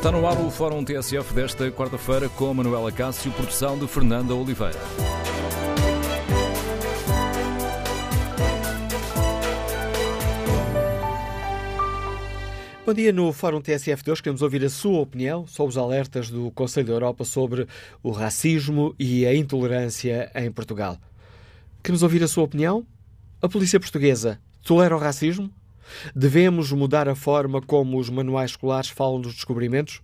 Está no ar o Fórum TSF desta quarta-feira com Manuela Cássio, produção de Fernanda Oliveira. Bom dia. No Fórum TSF de hoje queremos ouvir a sua opinião sobre os alertas do Conselho da Europa sobre o racismo e a intolerância em Portugal. Queremos ouvir a sua opinião? A polícia portuguesa tolera o racismo? Devemos mudar a forma como os manuais escolares falam dos descobrimentos?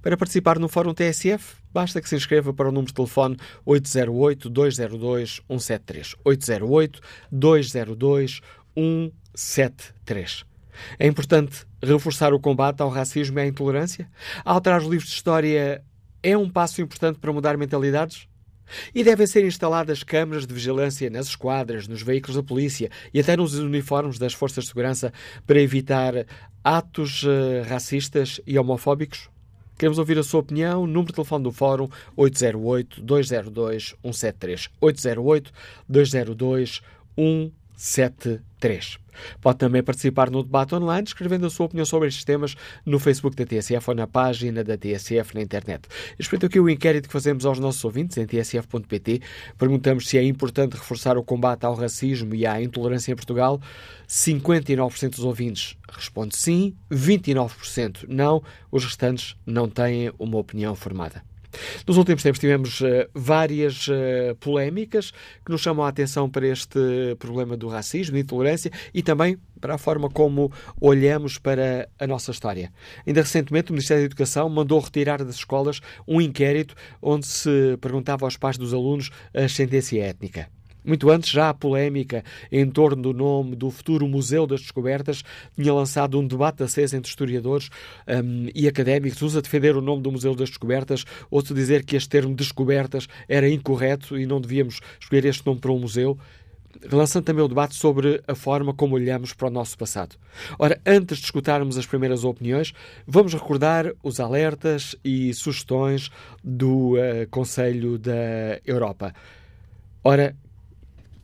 Para participar no Fórum TSF, basta que se inscreva para o número de telefone 808-202-173. 808-202-173. É importante reforçar o combate ao racismo e à intolerância? Alterar os livros de história é um passo importante para mudar mentalidades? E devem ser instaladas câmaras de vigilância nas esquadras, nos veículos da polícia e até nos uniformes das forças de segurança para evitar atos uh, racistas e homofóbicos? Queremos ouvir a sua opinião. Número de telefone do Fórum 808-202-173. 808-202-173. Pode também participar no debate online, escrevendo a sua opinião sobre estes temas no Facebook da TSF ou na página da TSF na internet. Respeito aqui o inquérito que fazemos aos nossos ouvintes em tsf.pt. Perguntamos se é importante reforçar o combate ao racismo e à intolerância em Portugal. 59% dos ouvintes responde sim, 29% não. Os restantes não têm uma opinião formada. Nos últimos tempos tivemos uh, várias uh, polémicas que nos chamam a atenção para este problema do racismo, e intolerância e também para a forma como olhamos para a nossa história. Ainda recentemente, o Ministério da Educação mandou retirar das escolas um inquérito onde se perguntava aos pais dos alunos a ascendência étnica. Muito antes, já a polémica em torno do nome do futuro Museu das Descobertas tinha lançado um debate aceso entre historiadores um, e académicos, uns a defender o nome do Museu das Descobertas, outros a dizer que este termo descobertas era incorreto e não devíamos escolher este nome para um museu lançando também o debate sobre a forma como olhamos para o nosso passado. Ora, antes de escutarmos as primeiras opiniões, vamos recordar os alertas e sugestões do uh, Conselho da Europa. Ora,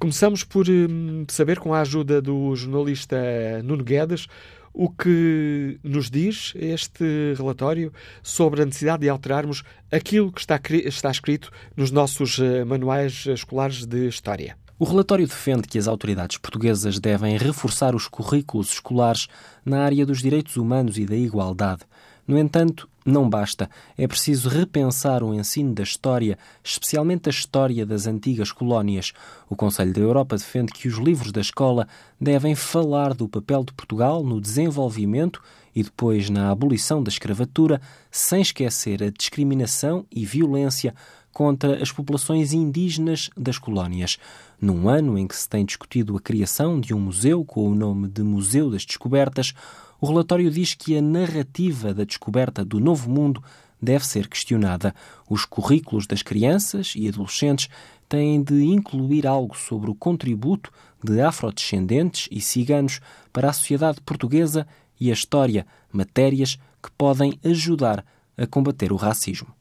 Começamos por hum, saber, com a ajuda do jornalista Nuno Guedes, o que nos diz este relatório sobre a necessidade de alterarmos aquilo que está, está escrito nos nossos eh, manuais escolares de História. O relatório defende que as autoridades portuguesas devem reforçar os currículos escolares na área dos direitos humanos e da igualdade. No entanto, não basta. É preciso repensar o ensino da história, especialmente a história das antigas colónias. O Conselho da Europa defende que os livros da escola devem falar do papel de Portugal no desenvolvimento e depois na abolição da escravatura, sem esquecer a discriminação e violência contra as populações indígenas das colónias. Num ano em que se tem discutido a criação de um museu com o nome de Museu das Descobertas, o relatório diz que a narrativa da descoberta do novo mundo deve ser questionada. Os currículos das crianças e adolescentes têm de incluir algo sobre o contributo de afrodescendentes e ciganos para a sociedade portuguesa e a história, matérias que podem ajudar a combater o racismo.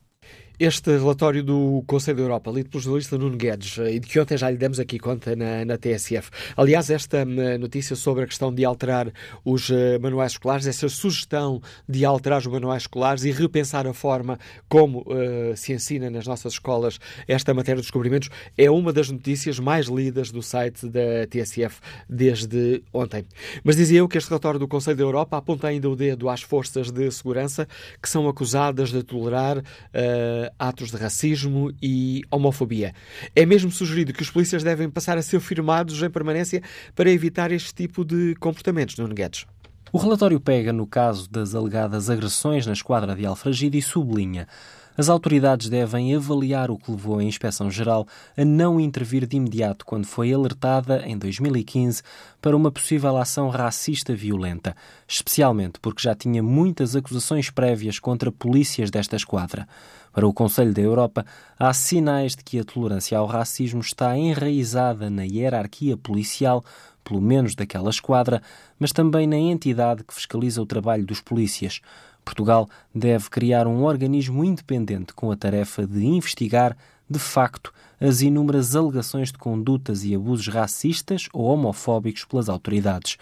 Este relatório do Conselho da Europa, lido pelo jornalista Nuno Guedes, e de que ontem já lhe demos aqui conta na, na TSF. Aliás, esta hum, notícia sobre a questão de alterar os uh, manuais escolares, essa sugestão de alterar os manuais escolares e repensar a forma como uh, se ensina nas nossas escolas esta matéria de descobrimentos, é uma das notícias mais lidas do site da TSF desde ontem. Mas dizia eu que este relatório do Conselho da Europa aponta ainda o dedo às forças de segurança que são acusadas de tolerar. Uh, atos de racismo e homofobia. É mesmo sugerido que os polícias devem passar a ser firmados em permanência para evitar este tipo de comportamentos, Nuno Guedes. O relatório pega no caso das alegadas agressões na esquadra de Alfragide e sublinha as autoridades devem avaliar o que levou a Inspeção-Geral a não intervir de imediato quando foi alertada, em 2015, para uma possível ação racista violenta, especialmente porque já tinha muitas acusações prévias contra polícias desta esquadra. Para o Conselho da Europa, há sinais de que a tolerância ao racismo está enraizada na hierarquia policial, pelo menos daquela esquadra, mas também na entidade que fiscaliza o trabalho dos polícias. Portugal deve criar um organismo independente com a tarefa de investigar, de facto, as inúmeras alegações de condutas e abusos racistas ou homofóbicos pelas autoridades.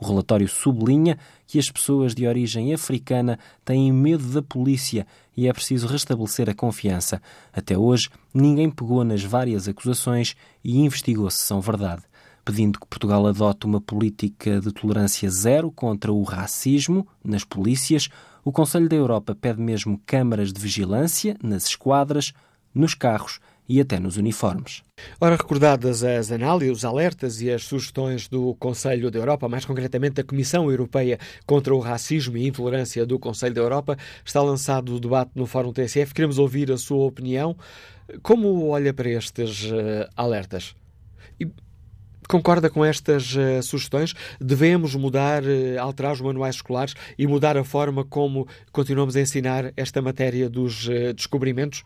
O relatório sublinha que as pessoas de origem africana têm medo da polícia e é preciso restabelecer a confiança. Até hoje, ninguém pegou nas várias acusações e investigou se são verdade. Pedindo que Portugal adote uma política de tolerância zero contra o racismo nas polícias, o Conselho da Europa pede mesmo câmaras de vigilância nas esquadras, nos carros e até nos uniformes. Ora, recordadas as análises, os alertas e as sugestões do Conselho da Europa, mais concretamente da Comissão Europeia contra o Racismo e Intolerância do Conselho da Europa, está lançado o debate no Fórum TSF. Queremos ouvir a sua opinião. Como olha para estes uh, alertas? E concorda com estas uh, sugestões? Devemos mudar, uh, alterar os manuais escolares e mudar a forma como continuamos a ensinar esta matéria dos descobrimentos?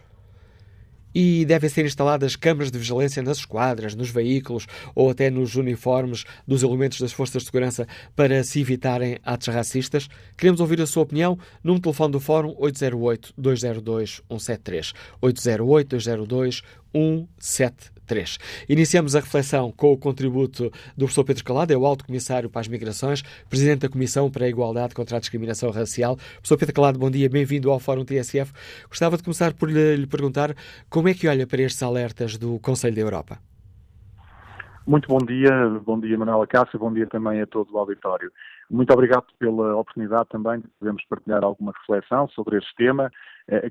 e devem ser instaladas câmaras de vigilância nas esquadras, nos veículos ou até nos uniformes dos elementos das forças de segurança para se evitarem atos racistas? Queremos ouvir a sua opinião. De telefone do Fórum 808-202-173. 808-202-173. 3. Iniciamos a reflexão com o contributo do professor Pedro Calado, é o Alto Comissário para as Migrações, Presidente da Comissão para a Igualdade contra a Discriminação Racial. Professor Pedro Calado, bom dia, bem-vindo ao Fórum TSF. Gostava de começar por lhe, lhe perguntar como é que olha para estes alertas do Conselho da Europa. Muito bom dia, bom dia Manuela Cássio, bom dia também a todo o auditório. Muito obrigado pela oportunidade também de podermos partilhar alguma reflexão sobre este tema,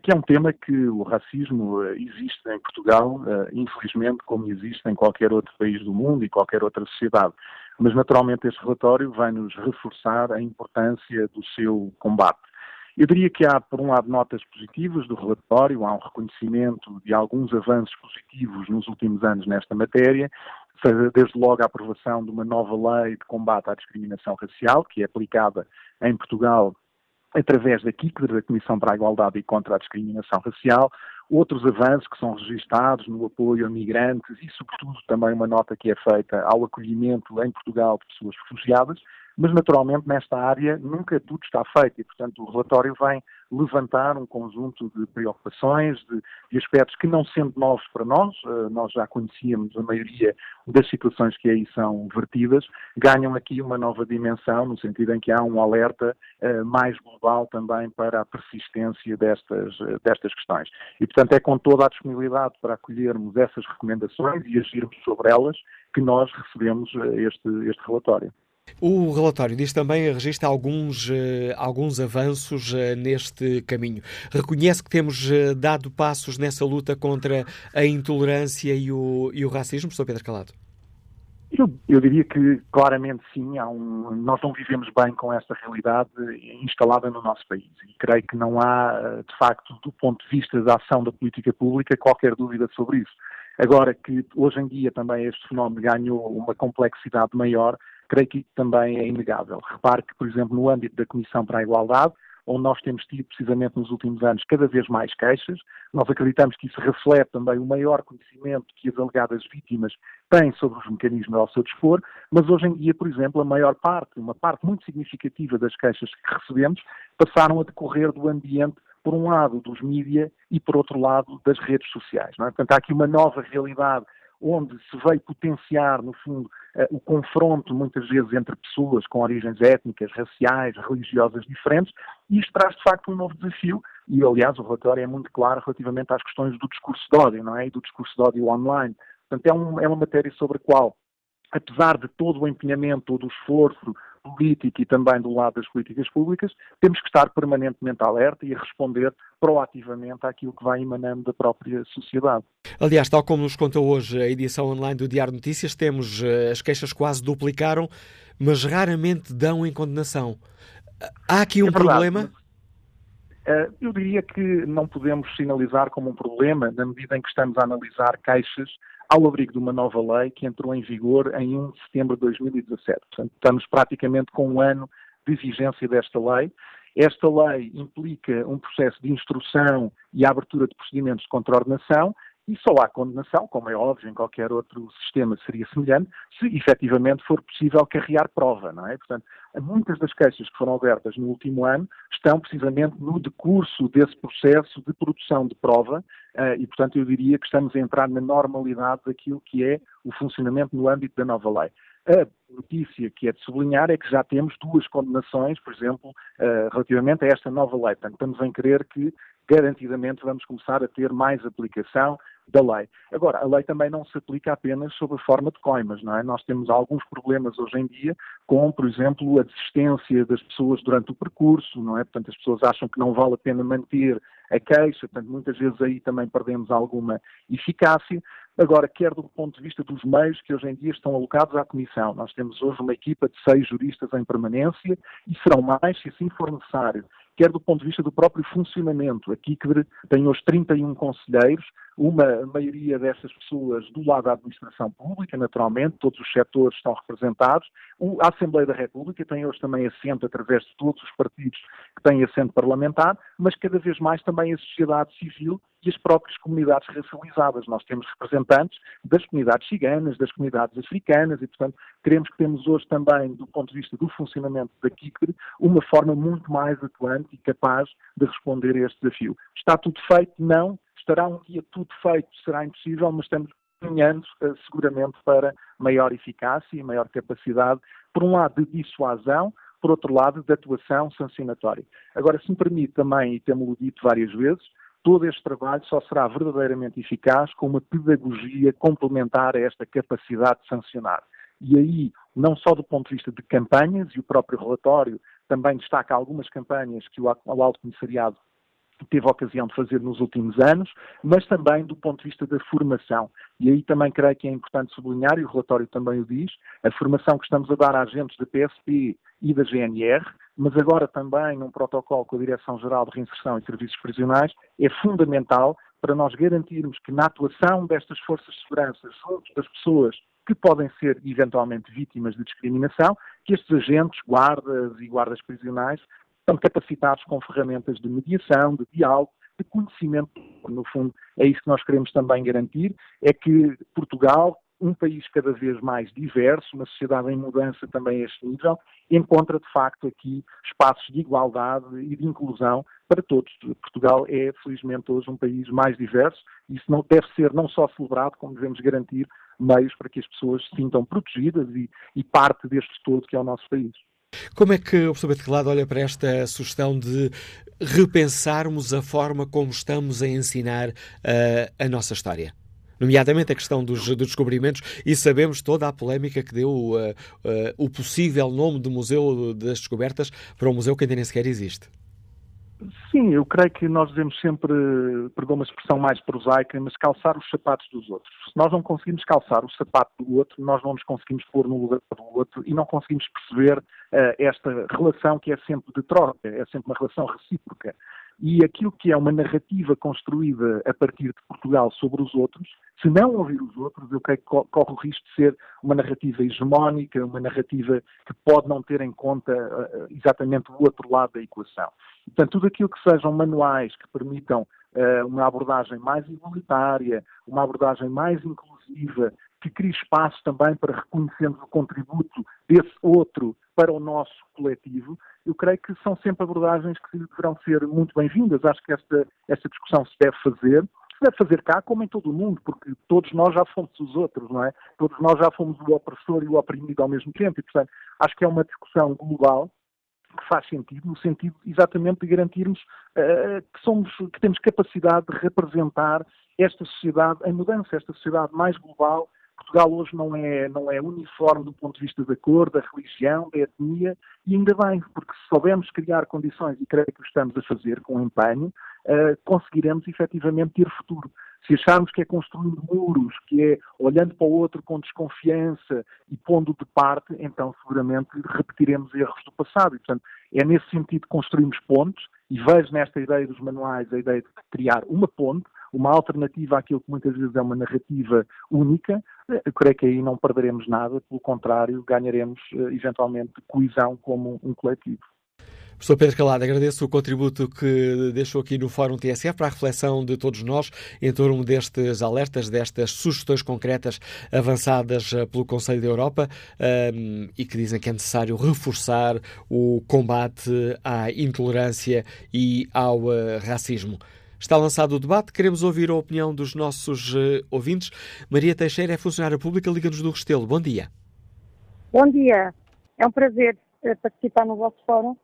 que é um tema que o racismo eh, existe em Portugal, eh, infelizmente, como existe em qualquer outro país do mundo e qualquer outra sociedade. Mas, naturalmente, este relatório vai nos reforçar a importância do seu combate. Eu diria que há, por um lado, notas positivas do relatório, há um reconhecimento de alguns avanços positivos nos últimos anos nesta matéria, seja desde logo a aprovação de uma nova lei de combate à discriminação racial, que é aplicada em Portugal através da CICDR, da Comissão para a Igualdade e contra a Discriminação Racial, outros avanços que são registados no apoio a migrantes e, sobretudo, também uma nota que é feita ao acolhimento em Portugal de pessoas refugiadas, mas naturalmente nesta área nunca tudo está feito e, portanto, o relatório vem levantar um conjunto de preocupações, de, de aspectos que, não sendo novos para nós, uh, nós já conhecíamos a maioria das situações que aí são vertidas, ganham aqui uma nova dimensão, no sentido em que há um alerta uh, mais global também para a persistência destas, uh, destas questões. E, portanto, é com toda a disponibilidade para acolhermos essas recomendações e agirmos sobre elas que nós recebemos este, este relatório. O relatório diz também, registra alguns, uh, alguns avanços uh, neste caminho. Reconhece que temos uh, dado passos nessa luta contra a intolerância e o, e o racismo, Sr. Pedro Calado? Eu, eu, diria que claramente sim, um, nós não vivemos bem com esta realidade instalada no nosso país e creio que não há, de facto, do ponto de vista da ação da política pública, qualquer dúvida sobre isso. Agora que hoje em dia também este fenómeno ganhou uma complexidade maior, creio que também é inegável. Repare que, por exemplo, no âmbito da Comissão para a Igualdade, onde nós temos tido precisamente nos últimos anos cada vez mais queixas. Nós acreditamos que isso reflete também o maior conhecimento que as alegadas vítimas têm sobre os mecanismos ao seu dispor, mas hoje em dia, por exemplo, a maior parte, uma parte muito significativa das queixas que recebemos passaram a decorrer do ambiente por um lado dos mídias e por outro lado das redes sociais. É? Portanto, há aqui uma nova realidade onde se veio potenciar, no fundo, o confronto, muitas vezes, entre pessoas com origens étnicas, raciais, religiosas diferentes, e isto traz, de facto, um novo desafio, e, aliás, o relatório é muito claro relativamente às questões do discurso de ódio, não é? E do discurso de ódio online. Portanto, é, um, é uma matéria sobre a qual, apesar de todo o empenhamento, todo o esforço, político e também do lado das políticas públicas, temos que estar permanentemente alerta e responder proativamente àquilo que vai emanando da própria sociedade. Aliás, tal como nos conta hoje a edição online do Diário Notícias, temos eh, as queixas quase duplicaram, mas raramente dão em condenação. Há aqui um é problema? Eh, eu diria que não podemos sinalizar como um problema na medida em que estamos a analisar queixas ao abrigo de uma nova lei que entrou em vigor em 1 de setembro de 2017. Portanto, estamos praticamente com um ano de vigência desta lei. Esta lei implica um processo de instrução e abertura de procedimentos de contraordenação e só há condenação, como é óbvio, em qualquer outro sistema seria semelhante, se efetivamente for possível carregar prova, não é? Portanto, muitas das queixas que foram abertas no último ano estão precisamente no decurso desse processo de produção de prova uh, e, portanto, eu diria que estamos a entrar na normalidade daquilo que é o funcionamento no âmbito da nova lei. A notícia que é de sublinhar é que já temos duas condenações, por exemplo, uh, relativamente a esta nova lei. Portanto, estamos em crer que garantidamente vamos começar a ter mais aplicação da lei. Agora, a lei também não se aplica apenas sob a forma de coimas, não é? Nós temos alguns problemas hoje em dia com, por exemplo, a desistência das pessoas durante o percurso, não é? Portanto, as pessoas acham que não vale a pena manter a queixa, portanto, muitas vezes aí também perdemos alguma eficácia. Agora, quer do ponto de vista dos meios que hoje em dia estão alocados à Comissão. Nós temos hoje uma equipa de seis juristas em permanência e serão mais se assim for necessário quer do ponto de vista do próprio funcionamento. A KICDRE tem hoje 31 conselheiros, uma maioria dessas pessoas do lado da administração pública, naturalmente, todos os setores estão representados. A Assembleia da República tem hoje também assento através de todos os partidos que têm assento parlamentar, mas cada vez mais também a sociedade civil e as próprias comunidades racializadas. Nós temos representantes das comunidades ciganas, das comunidades africanas e, portanto, queremos que temos hoje também, do ponto de vista do funcionamento da KICR, uma forma muito mais atuante e capaz de responder a este desafio. Está tudo feito? Não. Estará um dia tudo feito? Será impossível, mas estamos caminhando uh, seguramente para maior eficácia e maior capacidade, por um lado, de dissuasão, por outro lado, de atuação sancionatória. Agora, se me permite também, e temos-lo dito várias vezes, todo este trabalho só será verdadeiramente eficaz com uma pedagogia complementar a esta capacidade de sancionar. E aí, não só do ponto de vista de campanhas, e o próprio relatório também destaca algumas campanhas que o Alto Comissariado teve a ocasião de fazer nos últimos anos, mas também do ponto de vista da formação. E aí também creio que é importante sublinhar, e o relatório também o diz, a formação que estamos a dar a agentes da PSP e da GNR, mas agora também num protocolo com a Direção-Geral de Reinserção e Serviços Prisionais, é fundamental para nós garantirmos que na atuação destas forças de segurança junto das pessoas que podem ser eventualmente vítimas de discriminação, que estes agentes, guardas e guardas prisionais, estão capacitados com ferramentas de mediação, de diálogo, de conhecimento. No fundo, é isso que nós queremos também garantir, é que Portugal, um país cada vez mais diverso, uma sociedade em mudança também a este nível, encontra de facto aqui espaços de igualdade e de inclusão para todos. Portugal é, felizmente, hoje um país mais diverso isso não deve ser não só celebrado, como devemos garantir meios para que as pessoas se sintam protegidas e, e parte deste todo que é o nosso país. Como é que o professor Bettelado olha para esta sugestão de repensarmos a forma como estamos a ensinar uh, a nossa história? nomeadamente a questão dos, dos, descobrimentos, e sabemos toda a polémica que deu uh, uh, o possível nome do Museu das Descobertas para um museu que ainda nem sequer existe. Sim, eu creio que nós devemos sempre, perdão uma expressão mais prosaica, mas calçar os sapatos dos outros. Se nós não conseguimos calçar o sapato do outro, nós não nos conseguimos pôr no lugar do outro e não conseguimos perceber uh, esta relação que é sempre de troca, é sempre uma relação recíproca. E aquilo que é uma narrativa construída a partir de Portugal sobre os outros, se não ouvir os outros, eu creio que corre o risco de ser uma narrativa hegemónica, uma narrativa que pode não ter em conta uh, exatamente o outro lado da equação. Portanto, tudo aquilo que sejam manuais que permitam uh, uma abordagem mais igualitária, uma abordagem mais inclusiva, que crie espaço também para reconhecermos o contributo desse outro para o nosso coletivo, eu creio que são sempre abordagens que deverão ser muito bem-vindas. Acho que esta, esta discussão se deve fazer, deve fazer cá como em todo o mundo, porque todos nós já fomos os outros, não é? Todos nós já fomos o opressor e o oprimido ao mesmo tempo, e portanto acho que é uma discussão global que faz sentido, no sentido exatamente de garantirmos uh, que, somos, que temos capacidade de representar esta sociedade em mudança, esta sociedade mais global. Portugal hoje não é, não é uniforme do ponto de vista da cor, da religião, da etnia, e ainda bem, porque se soubermos criar condições, e creio que o estamos a fazer com empenho, uh, conseguiremos efetivamente ter futuro. Se acharmos que é construindo muros, que é olhando para o outro com desconfiança e pondo de parte, então seguramente repetiremos erros do passado. E, portanto, é nesse sentido que construímos pontes e vejo nesta ideia dos manuais a ideia de criar uma ponte, uma alternativa àquilo que muitas vezes é uma narrativa única. Eu creio que aí não perderemos nada, pelo contrário, ganharemos eh, eventualmente coesão como um coletivo. Professor Pedro Calado, agradeço o contributo que deixou aqui no Fórum TSF para a reflexão de todos nós em torno destes alertas, destas sugestões concretas avançadas eh, pelo Conselho da Europa um, ehm, e que dizem que é necessário reforçar o combate à intolerância e ao uh, racismo. Está lançado o debate, queremos ouvir a opinião dos nossos uh, ouvintes. Maria Teixeira é funcionária pública, Liga-nos do Restelo. Bom dia. Bom dia. É um prazer participar no vosso fórum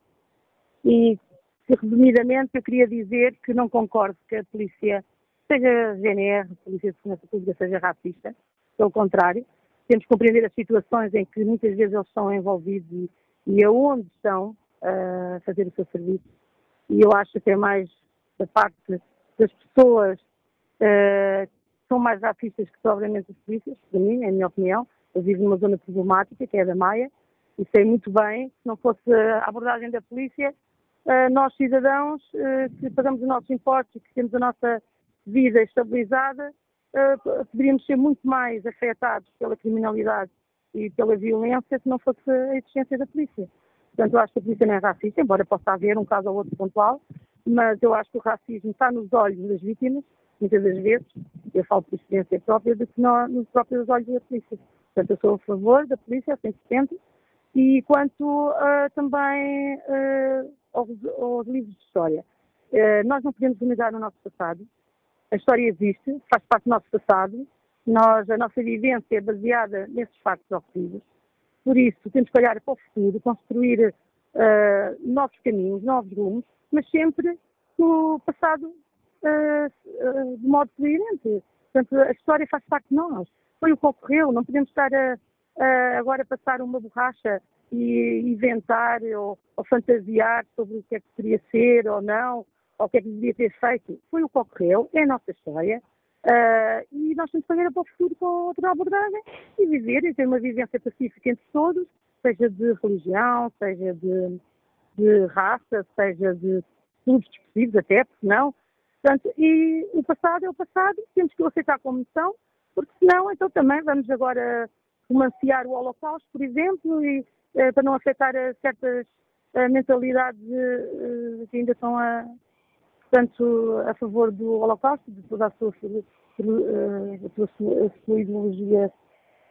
e, resumidamente, eu queria dizer que não concordo que a polícia, seja GNR, Polícia de Segurança Pública, seja racista. Pelo contrário, temos que compreender as situações em que muitas vezes eles são envolvidos e, e aonde estão uh, a fazer o seu serviço. E eu acho que é mais da parte das pessoas uh, que são mais racistas que obviamente as polícias, para mim, é a minha opinião. Eu vivo numa zona problemática, que é a da Maia, e sei muito bem, se não fosse a abordagem da polícia, nós cidadãos que pagamos os nossos impostos e que temos a nossa vida estabilizada, uh, poderíamos ser muito mais afetados pela criminalidade e pela violência se não fosse a existência da polícia. Portanto, eu acho que a polícia não é racista, embora possa haver um caso ou outro pontual, mas eu acho que o racismo está nos olhos das vítimas, muitas das vezes, eu falo por experiência própria, do que no, nos próprios olhos da polícia. Portanto, eu sou a favor da polícia, 100%, e quanto uh, também uh, aos, aos, livros de história. Uh, nós não podemos negar o nosso passado, a história existe, faz parte do nosso passado, nós, a nossa vivência é baseada nesses factos ocorridos, por isso temos que olhar para o futuro, construir novos caminhos, novos rumos, mas sempre no passado de modo coerente. Portanto, a história faz parte de nós. Foi o que ocorreu, não podemos estar a agora a passar uma borracha e inventar ou, ou, fantasiar sobre o que é que poderia ser ou não, ou o que é que devia ter feito. Foi o que ocorreu, é a nossa história. Uh, e nós temos que olhar para o futuro com outra abordagem e viver e ter uma vivência pacífica entre todos, seja de religião, seja de, de raça, seja de clubes desportivos até, porque não. Portanto, e o passado é o passado, temos que o aceitar como são, porque senão, então também vamos agora romancear o Holocausto, por exemplo, e, uh, para não afetar certas uh, mentalidades que ainda estão a, portanto, a favor do Holocausto, de toda a sua, eh, a sua, a sua ideologia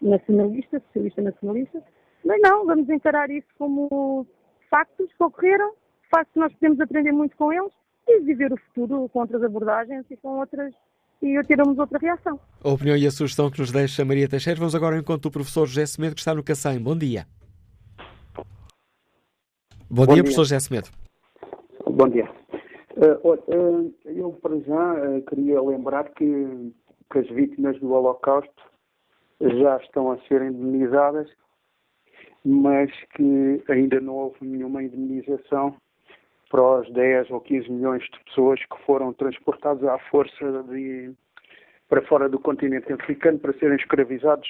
nacionalista, socialista nacionalista, mas não, vamos encarar isso como factos que ocorreram, factos que nós podemos aprender muito com eles e viver o futuro com outras abordagens e com outras e termos outra reação. A opinião e a sugestão que nos deixa Maria Teixeira. Vamos agora ao encontro do professor José Semedo, que está no Cacém. Bom dia. Bom, Bom dia, dia, professor José Semedo. Bom dia. Uh, eu, para já, uh, queria lembrar que, que, as vítimas do Holocausto já estão a ser indemnizadas, mas que ainda não houve nenhuma indemnização para os 10 ou 15 milhões de pessoas que foram transportadas à força de, para fora do continente africano para serem escravizados,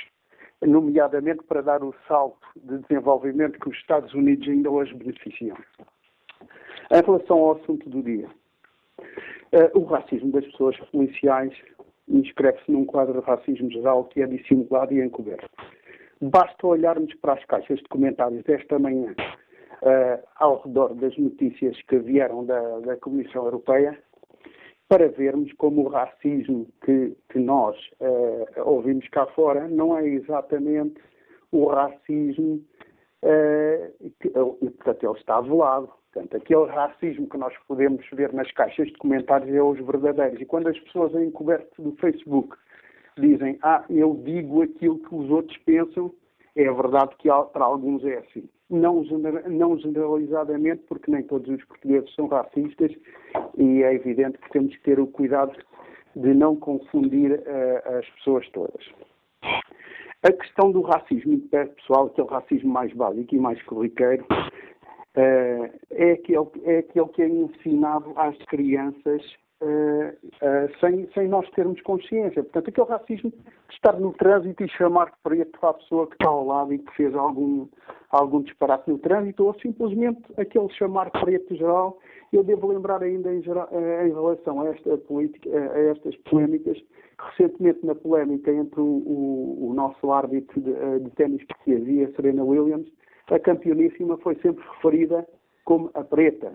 nomeadamente para dar o salto de desenvolvimento que os Estados Unidos ainda hoje beneficiam. Em relação ao assunto do dia, uh, o racismo das pessoas policiais inscreve-se num quadro de racismo geral que é dissimulado e encoberto. Basta olharmos para as caixas de comentários desta manhã uh, ao redor das notícias que vieram da, da, Comissão Europeia para vermos como o racismo que, que nós uh, ouvimos cá fora não é exatamente o racismo uh, que, portanto, ele está velado. Portanto, aquele racismo que nós podemos ver nas caixas de comentários é os verdadeiros. E quando as pessoas em coberto do Facebook dizem, ah, eu digo aquilo que os outros pensam, é verdade que para alguns é assim. Não, não generalizadamente, porque nem todos os portugueses são racistas e é evidente que temos que ter o cuidado de não confundir uh, as pessoas todas. A questão do racismo interpessoal, que é o racismo mais básico e mais corriqueiro, uh, é, aquele, é aquele que é ensinado às crianças Uh, uh, sem, sem nós termos consciência. Portanto, aquele racismo de estar no trânsito e chamar de preto à pessoa que está ao lado e que fez algum, algum disparate no trânsito, ou simplesmente aquele chamar preto geral. Eu devo lembrar ainda em, geral, uh, em relação a, esta política, a estas polémicas, recentemente na polémica entre o, o, o nosso árbitro de, de ténis português e a Serena Williams, a campeoníssima foi sempre referida como a preta,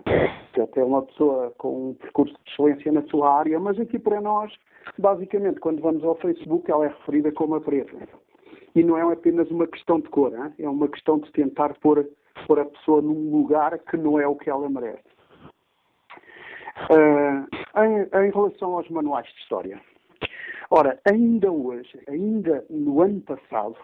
que até é uma pessoa com um percurso de excelência na sua área, mas aqui para nós, basicamente, quando vamos ao Facebook, ela é referida como a preta. E não é apenas uma questão de cor, hein? é uma questão de tentar pôr, pôr a pessoa num lugar que não é o que ela merece. Uh, em, em relação aos manuais de história, ora, ainda hoje, ainda no ano passado,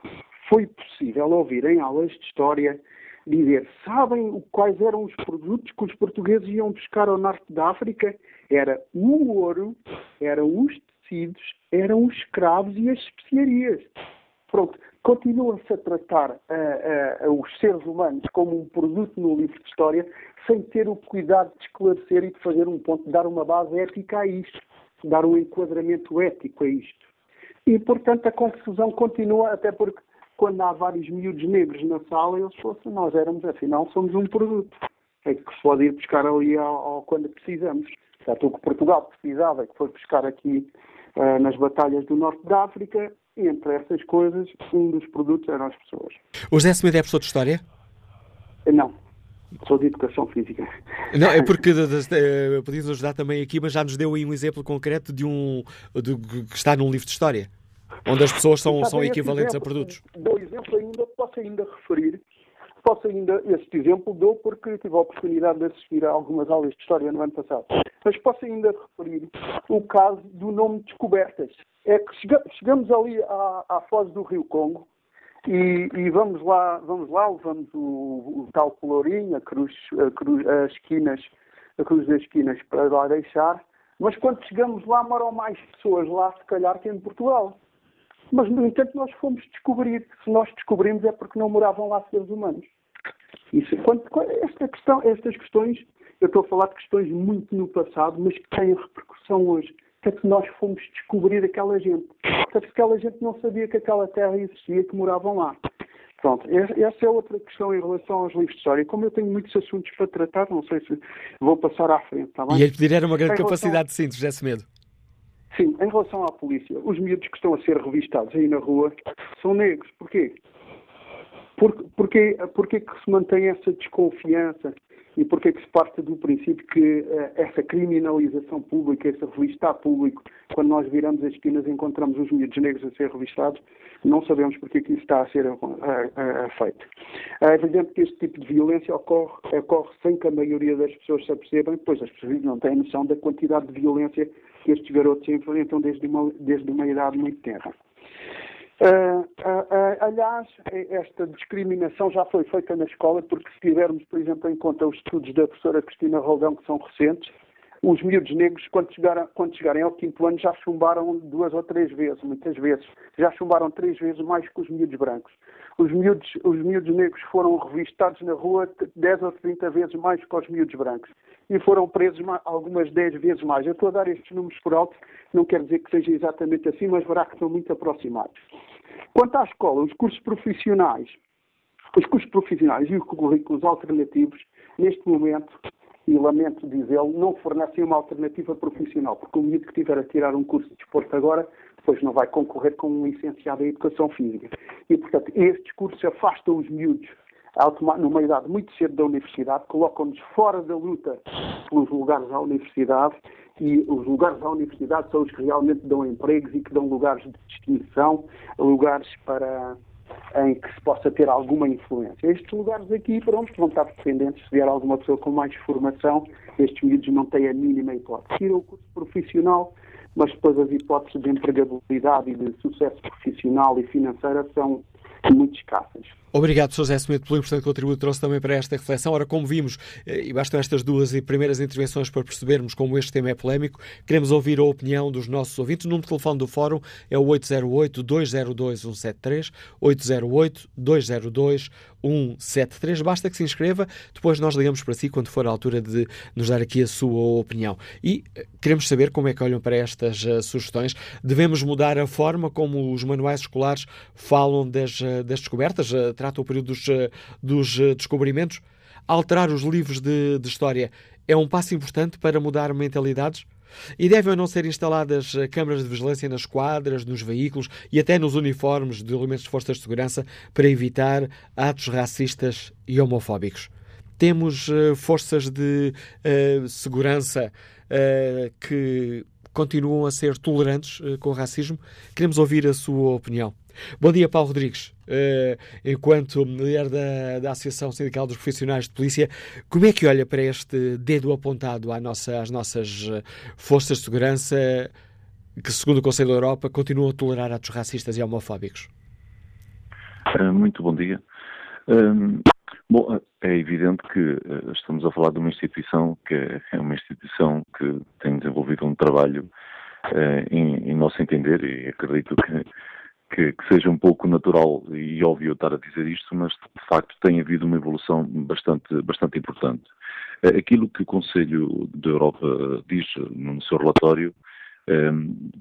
foi possível ouvir em aulas de história dizer: sabem quais eram os produtos que os portugueses iam buscar ao norte da África? Era o ouro, eram os tecidos, eram os escravos e as especiarias. Pronto, continua-se a tratar uh, uh, os seres humanos como um produto no livro de história, sem ter o cuidado de esclarecer e de fazer um ponto, de dar uma base ética a isto, dar um enquadramento ético a isto. E, portanto, a confusão continua, até porque quando há vários miúdos negros na sala, eles fossem, nós éramos, afinal, somos um produto. É que se pode ir buscar ali ao, ao quando precisamos. Portanto, o que Portugal precisava, é que foi buscar aqui uh, nas batalhas do norte da África, e entre essas coisas, um dos produtos eram as pessoas. O José Semedo é professor de História? Não. Sou de Educação Física. Não, é porque uh, podíamos ajudar também aqui, mas já nos deu aí um exemplo concreto de um de, que está num livro de História, onde as pessoas são, são equivalentes exemplo, a produtos. Dou exemplo ainda, posso ainda referir posso ainda, este exemplo dou porque tive a oportunidade de assistir a algumas aulas de História no ano passado, mas posso ainda referir o caso do nome Descobertas. É que chegamos ali à, à foz do Rio Congo e, e, vamos lá, vamos lá, levamos o, o tal pelourinho, a cruz, a cruz, as esquinas, a cruz das esquinas para lá deixar, mas quando chegamos lá moram mais pessoas lá, se calhar, que em Portugal. Mas, no entanto, nós fomos descobrir. Se nós descobrimos é porque não moravam lá seres humanos. Isso, quando, esta questão, estas questões, eu estou a falar de questões muito no passado, mas que têm repercussão hoje. Portanto, nós fomos descobrir aquela gente. Portanto, aquela gente não sabia que aquela terra existia, que moravam lá. Pronto, essa é outra questão em relação aos livros de história. Como eu tenho muitos assuntos para tratar, não sei se vou passar à frente, está bem? E ele pedir era uma grande capacidade de síntese, José Medo. Sim, em relação à polícia, os miúdos que estão a ser revistados aí na rua são negros. Porquê? Por, porquê, porquê que se mantém essa desconfiança e porquê que se parte do princípio que uh, essa criminalização pública, esse revistar público, quando nós viramos as esquinas e encontramos os miúdos negros a ser revistados, não sabemos porquê que isso está a ser uh, uh, feito. É evidente que este tipo de violência ocorre, ocorre sem que a maioria das pessoas se apercebam, pois as pessoas não têm noção da quantidade de violência que estes garotos enfrentam desde uma, desde uma idade muito tenra. Uh, uh, uh, aliás, esta discriminação já foi feita na escola, porque se tivermos, por exemplo, em conta os estudos da professora Cristina Roldão, que são recentes, os miúdos negros, quando, chegaram, quando chegarem ao quinto ano, já chumbaram duas ou três vezes, muitas vezes. Já chumbaram três vezes mais que os miúdos brancos. Os miúdos, os miúdos negros foram revistados na rua 10 ou 30 vezes mais que os miúdos brancos. E foram presos algumas 10 vezes mais. Eu estou a dar estes números por alto, não quer dizer que seja exatamente assim, mas verá que são muito aproximados. Quanto à escola, os cursos profissionais, os cursos profissionais e os currículos alternativos, neste momento, e lamento dizê-lo, não fornecem uma alternativa profissional, porque o miúdo que tiver a tirar um curso de desporto agora, depois não vai concorrer com um licenciado em Educação Física. E, portanto, estes cursos afastam os miúdos numa idade muito cedo da universidade, colocam-nos fora da luta pelos lugares à universidade e os lugares à universidade são os que realmente dão empregos e que dão lugares de distinção, lugares para em que se possa ter alguma influência. Estes lugares aqui, pronto, vão estar dependentes se vier alguma pessoa com mais formação, estes miúdos não têm a mínima hipótese. Tiram o curso profissional, mas depois as hipóteses de empregabilidade e de sucesso profissional e financeira são muito escassas. Obrigado. José Smith, pelo importante contributo que trouxe também para esta reflexão. Ora, como vimos, eh, e bastam estas duas primeiras intervenções para percebermos como este tema é polémico, queremos ouvir a opinião dos nossos ouvintes. O número de telefone do Fórum é o 808-202-173, 808-202-173. Basta que se inscreva, depois nós ligamos para si quando for a altura de nos dar aqui a sua opinião. E eh, queremos saber como é que olham para estas uh, sugestões. Devemos mudar a forma como os manuais escolares falam das, uh, das descobertas? Uh, trata o período dos, eh, dos eh, descobrimentos. Alterar os livros de, de história é um passo importante para mudar mentalidades? E devem ou não ser instaladas eh, câmaras de vigilância nas quadras, nos veículos e até nos uniformes de elementos de forças de segurança para evitar atos racistas e homofóbicos? Temos uh, forças de uh, segurança uh, que continuam a ser tolerantes com o racismo? Queremos ouvir a sua opinião. Bom dia, Paulo Rodrigues. Uh, enquanto líder da, da Associação Sindical dos Profissionais de Polícia, como é que olha para este dedo apontado à nossa, às nossas eh, forças de segurança que, segundo o Conselho da Europa, continuam a tolerar atos racistas e homofóbicos? Uh, muito bom dia. Um, bom, é evidente que estamos a falar de uma instituição que é uma instituição que tem desenvolvido um trabalho uh, em, em, nosso entender e acredito que, que, que, seja um pouco natural e óbvio estar a dizer isto, mas de facto tem havido uma evolução bastante, bastante importante. aquilo que o Conselho da Europa diz no seu relatório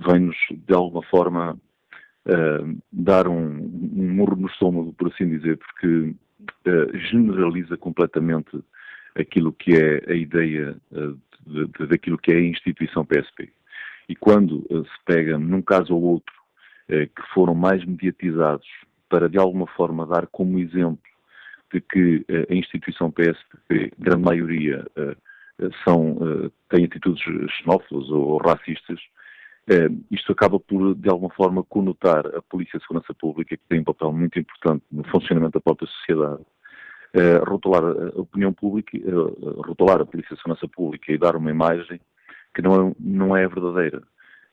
vem-nos de alguma forma uh, dar um, um murro no estômago, por assim dizer, porque uh, generaliza completamente aquilo que é a ideia de, de, daquilo que é a instituição PSP. E quando se pega, num caso ou outro, que foram mais mediatizados para, de alguma forma, dar como exemplo de que a instituição PSP, grande maioria, são, têm atitudes xenófobas ou racistas, eh, isto acaba por, de alguma forma, conotar a Polícia de Segurança Pública, que tem um papel muito importante no funcionamento da própria sociedade, eh, rotular a opinião pública, eh, rotular a Polícia de Segurança Pública e dar uma imagem que não é, não é verdadeira.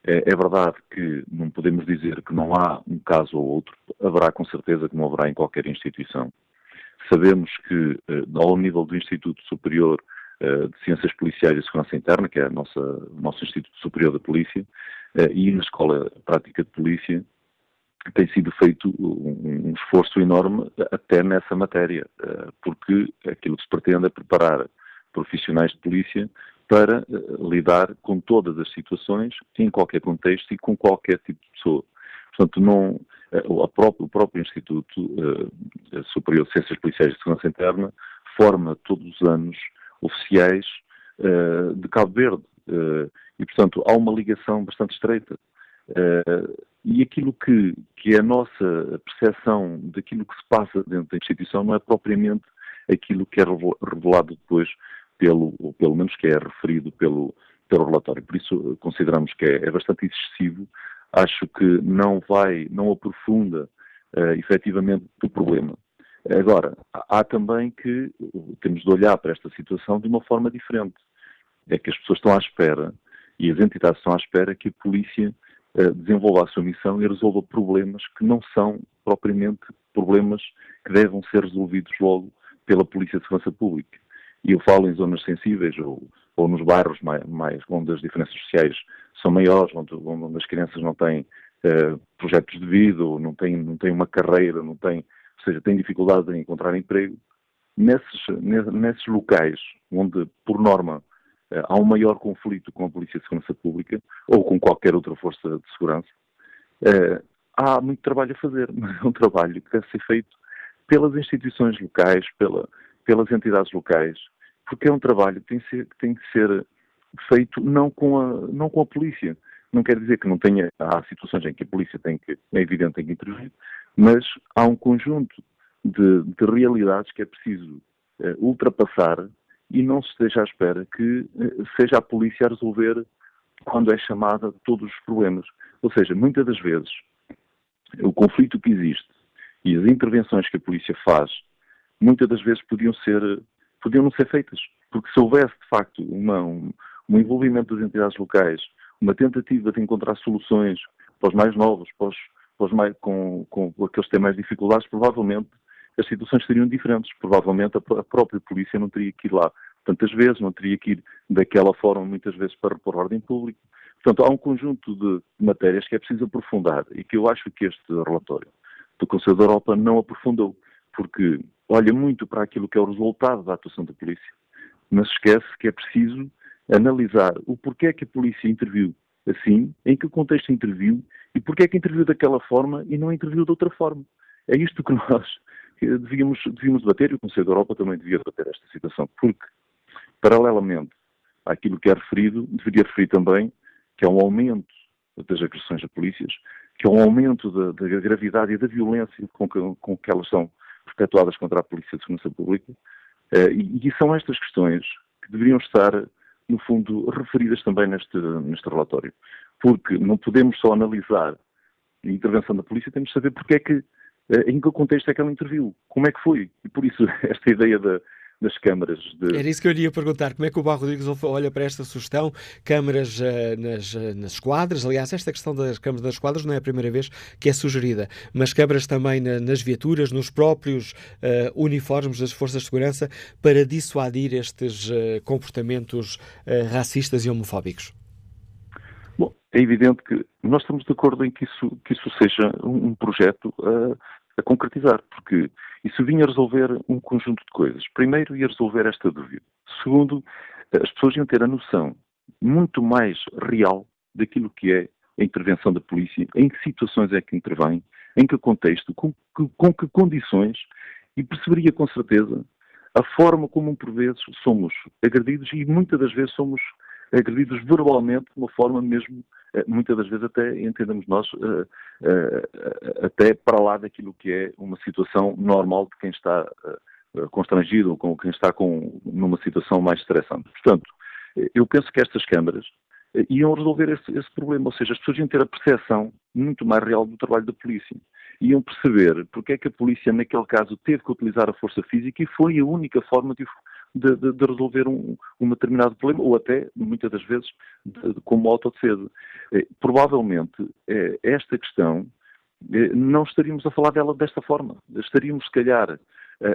É, é, verdade que não podemos dizer que não há um caso ou outro, haverá com certeza não haverá em qualquer instituição. Sabemos que, ao nível do Instituto Superior de Ciências Policiais e Segurança Interna, que é nossa, o nosso Instituto Superior da Polícia, eh, e na Escola Prática de Polícia tem sido feito um, esforço enorme até nessa matéria, eh, porque aquilo que se pretende é preparar profissionais de polícia para eh, lidar com todas as situações, em qualquer contexto e com qualquer tipo de pessoa. Portanto, não, própria, o próprio Instituto uh, Superior de Ciências Policiais e Segurança Interna forma todos os anos oficiais de Cabo Verde. E, portanto, há uma ligação bastante estreita. E aquilo que, que é a nossa percepção daquilo que se passa dentro da instituição não é propriamente aquilo que é revelado depois, pelo, pelo menos que é referido pelo, pelo relatório. Por isso, consideramos que é, é bastante excessivo. Acho que não vai, não aprofunda uh, efetivamente o problema. Agora, há também que temos de olhar para esta situação de uma forma diferente. É que as pessoas estão à espera e as entidades estão à espera que a polícia uh, desenvolva a sua missão e resolva problemas que não são propriamente problemas que devem ser resolvidos logo pela Polícia de Segurança Pública. E eu falo em zonas sensíveis ou, ou nos bairros mais, mais, onde as diferenças sociais são maiores, onde, onde as crianças não têm uh, projetos de vida, ou não têm, não têm uma carreira, não têm, ou seja, têm dificuldade em encontrar emprego. Nesses, nesses locais onde, por norma, eh, há um maior conflito com a Polícia de Segurança Pública ou com qualquer outra força de segurança, eh, há muito trabalho a fazer, mas é um trabalho que deve ser feito pelas instituições locais, pela, pelas entidades locais, porque é um trabalho que tem, ser, que tem que ser feito não com, a, não com a polícia. Não quer dizer que não tenha, há situações em que a polícia tem que, é evidente, tem que intervir, mas há um conjunto de, de realidades que é preciso uh, ultrapassar e não se esteja à espera que eh, seja a polícia a resolver quando é chamada todos os problemas. Ou seja, muitas das vezes o conflito que existe e as intervenções que a polícia faz, muitas das vezes podiam ser podiam não ser feitas, porque se houvesse de facto uma, um, um envolvimento das entidades locais, uma tentativa de encontrar soluções para os mais novos, para os, para os mais, com, com aqueles que têm mais dificuldades, provavelmente as situações seriam diferentes. Provavelmente a, própria polícia não teria que ir lá tantas vezes, não teria que ir daquela forma muitas vezes para repor ordem pública. Portanto, há um conjunto de matérias que é preciso aprofundar e que eu acho que este relatório do Conselho da Europa não aprofundou, porque olha muito para aquilo que é o resultado da atuação da polícia, mas esquece que é preciso analisar o porquê que a polícia interviu assim, em que contexto interviu e porquê é que interviu daquela forma e não interviu de outra forma. É isto que nós devíamos, devíamos debater, e o Conselho da Europa também devia debater esta situação, porque, paralelamente àquilo que é referido, deveria referir também que há um aumento das agressões a polícias, que há um aumento da, da gravidade e da violência com que, com que elas são perpetuadas contra a Polícia de Segurança Pública, uh, e, e, são estas questões que deveriam estar, no fundo, referidas também neste, neste relatório. Porque não podemos só analisar a intervenção da polícia, temos de saber porque é que eh, em que contexto é que ela interviu, como é que foi. E por isso esta ideia da, das câmaras de... Era isso que eu iria perguntar. Como é que o Barro Rodrigues olha para esta sugestão? Câmaras uh, nas, uh, nas esquadras, aliás, esta questão das câmaras das esquadras não é a primeira vez que é sugerida, mas câmaras também na, nas viaturas, nos próprios uh, uniformes das forças de segurança, para dissuadir estes comportamentos racistas e homofóbicos. Bom, é evidente que nós estamos de acordo em que isso, que isso seja um, um projeto a concretizar, porque isso vinha resolver um conjunto de coisas. Primeiro, ia resolver esta dúvida. Segundo, as pessoas iam ter a noção muito mais real daquilo que é a intervenção da polícia, em que situações é que intervém, em que contexto, com que, com que condições, e perceberia com certeza a forma como, por vezes, somos agredidos e muitas das vezes somos agredidos verbalmente de uma forma mesmo, muitas das vezes até, entendemos nós, eh, eh, até para lá daquilo que é uma situação normal de quem está constrangido ou com quem está com, numa situação mais estressante. Portanto, eu penso que estas câmaras iam resolver esse, esse, problema, ou seja, as pessoas iam ter a percepção muito mais real do trabalho da polícia. Iam perceber porque é que a polícia, naquele caso, teve que utilizar a força física e foi a única forma de, de, de, de resolver um, um, determinado problema, ou até, muitas das vezes, de, como autodefesa. Eh, provavelmente, eh, esta questão, eh, não estaríamos a falar dela desta forma. Estaríamos, se calhar,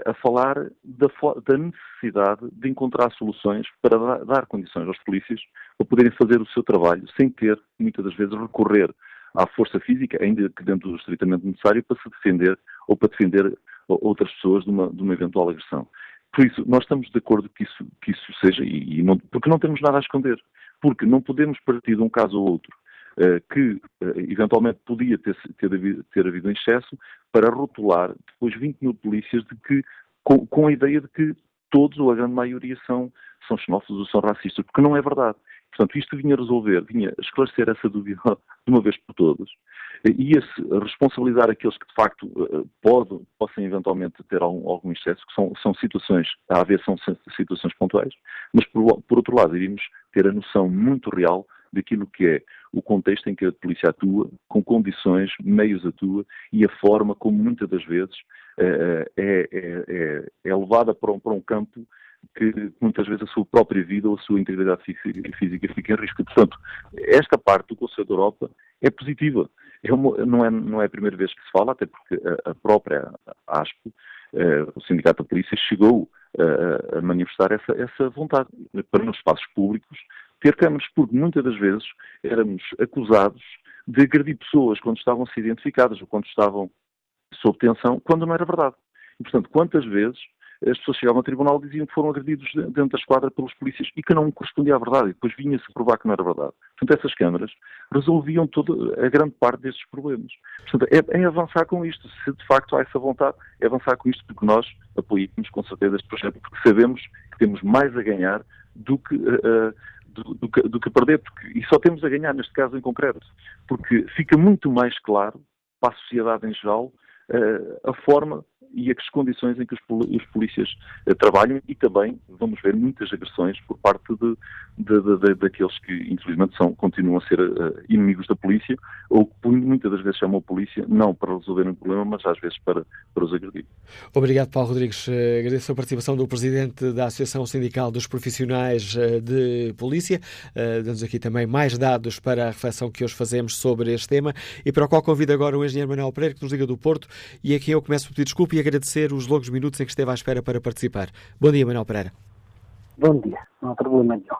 a falar da, da, necessidade de encontrar soluções para dar, dar, condições aos polícias para poderem fazer o seu trabalho sem ter, muitas das vezes, recorrer à força física, ainda que dentro do estritamente necessário, para se defender ou para defender outras pessoas de uma, de uma eventual agressão. Por isso, nós estamos de acordo que isso, que isso seja, e, e não, porque não temos nada a esconder. Porque não podemos partir de um caso ou outro uh, que uh, eventualmente podia ter, ter, ter havido um excesso para rotular depois 20 mil polícias de que, com, com a ideia de que todos, ou a grande maioria, são, são xenófobos ou são racistas, porque não é verdade. Portanto, isto vinha resolver, vinha esclarecer essa dúvida de uma vez por todas, ia-se responsabilizar aqueles que de facto eh, podem, possam eventualmente ter algum, algum excesso, que são, são situações, a haver são situações pontuais, mas por, por outro lado iríamos ter a noção muito real daquilo que é o contexto em que a polícia atua, com condições, meios atua e a forma como muitas das vezes é, é, é, é levada para um, para um campo que muitas vezes a sua própria vida ou a sua integridade física fica em risco. Portanto, esta parte do Conselho da Europa é positiva. É uma, não, é, não é a primeira vez que se fala, até porque a, própria ASPO, eh, o Sindicato da Polícia, chegou a, a manifestar essa, essa vontade para nos espaços públicos ter câmaras, porque muitas das vezes éramos acusados de agredir pessoas quando estavam se identificadas ou quando estavam sob tensão, quando não era verdade. E, portanto, quantas vezes as pessoas chegavam ao tribunal e diziam que foram agredidos dentro da esquadra pelos polícias e que não correspondia à verdade. E depois vinha-se provar que não era verdade. Portanto, essas câmaras resolviam toda a grande parte destes problemas. Portanto, é, é avançar com isto. Se de facto há essa vontade, é avançar com isto porque nós apoiamos com certeza este projeto, porque sabemos que temos mais a ganhar do que. Uh, do, do, que, do que perder, porque, e só temos a ganhar neste caso em concreto, porque fica muito mais claro para a sociedade em geral uh, a forma e as condições em que os, polícias uh, trabalham e também vamos ver muitas agressões por parte de, de, de, de daqueles que infelizmente são, continuam a ser uh, inimigos da polícia ou que muitas das vezes chamam a polícia não para resolver um problema, mas às vezes para, para os agredir. Obrigado, Paulo Rodrigues. Uh, agradeço a participação do Presidente da Associação Sindical dos Profissionais de Polícia. Damos aqui também mais dados para a reflexão que hoje fazemos sobre este tema e para o qual convido agora o Engenheiro Manuel Pereira, que nos liga do Porto e aqui eu começo a pedir desculpa agradecer os longos minutos em que esteve à espera para participar. Bom dia, Manuel Pereira. Bom dia, não há problema nenhum.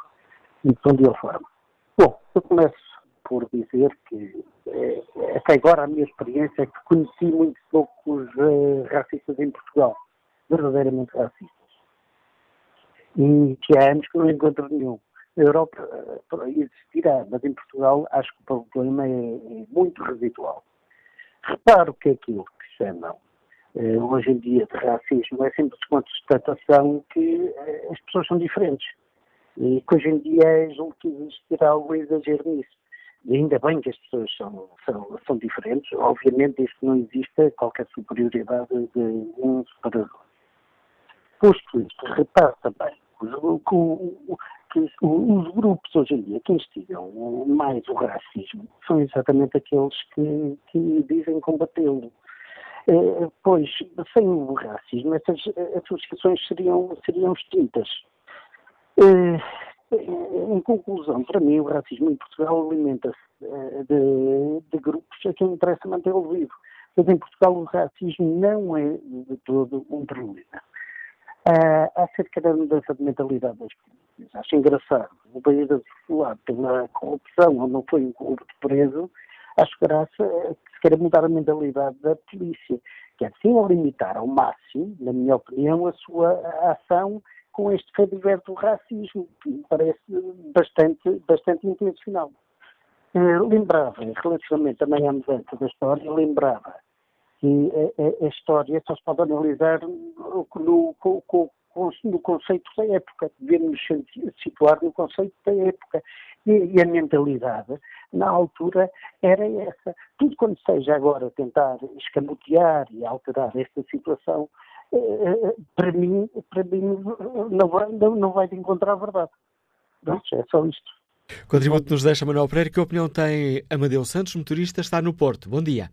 Muito bom dia, forma. Bom, eu começo por dizer que é, até agora a minha experiência é que conheci muito poucos uh, racistas em Portugal, verdadeiramente racistas. E que há anos que não encontro nenhum. Na Europa uh, existirá, mas em Portugal acho que o problema é, é muito residual. Reparo que é aquilo que chamam eh, hoje em dia de racismo é sempre uma constatação que eh, as pessoas são diferentes. E que hoje em dia julgo que existirá algum exagero nisso. E ainda bem que as pessoas são, são, são diferentes, obviamente isto não existe qualquer superioridade de um separador. Posto isto, repare também que os grupos hoje em dia que instigam mais o racismo são exatamente aqueles que, que dizem combatê-lo. Pois, sem o racismo, essas associações seriam, seriam extintas. Em conclusão, para mim, o racismo em Portugal alimenta-se de, de, grupos a quem interessa mantê-lo vivo. Mas em Portugal o racismo não é de todo um problema. Uh, acerca da mudança de mentalidade das polícias, acho engraçado. O país assolado pela corrupção, onde não foi um corrupto preso, acho graça que se queira mudar a mentalidade da polícia, que é sim limitar ao máximo, na minha opinião, a sua ação com este fediverso do racismo, que me parece bastante, bastante intencional. Uh, lembrava, relativamente também à mudança da história, lembrava que a, a, história só se pode analisar no, no, no, conceito da época, devemos situar no conceito da época. E, e, a mentalidade, na altura, era essa. Tudo quando seja agora tentar escamotear e alterar esta situação, eh, eh, para mim, para mim não, vai, não, não vai encontrar a verdade. Pronto, é só isto. Contributo nos deixa Manuel Pereira. Que opinião tem Amadeu Santos, motorista, está no Porto? Bom dia.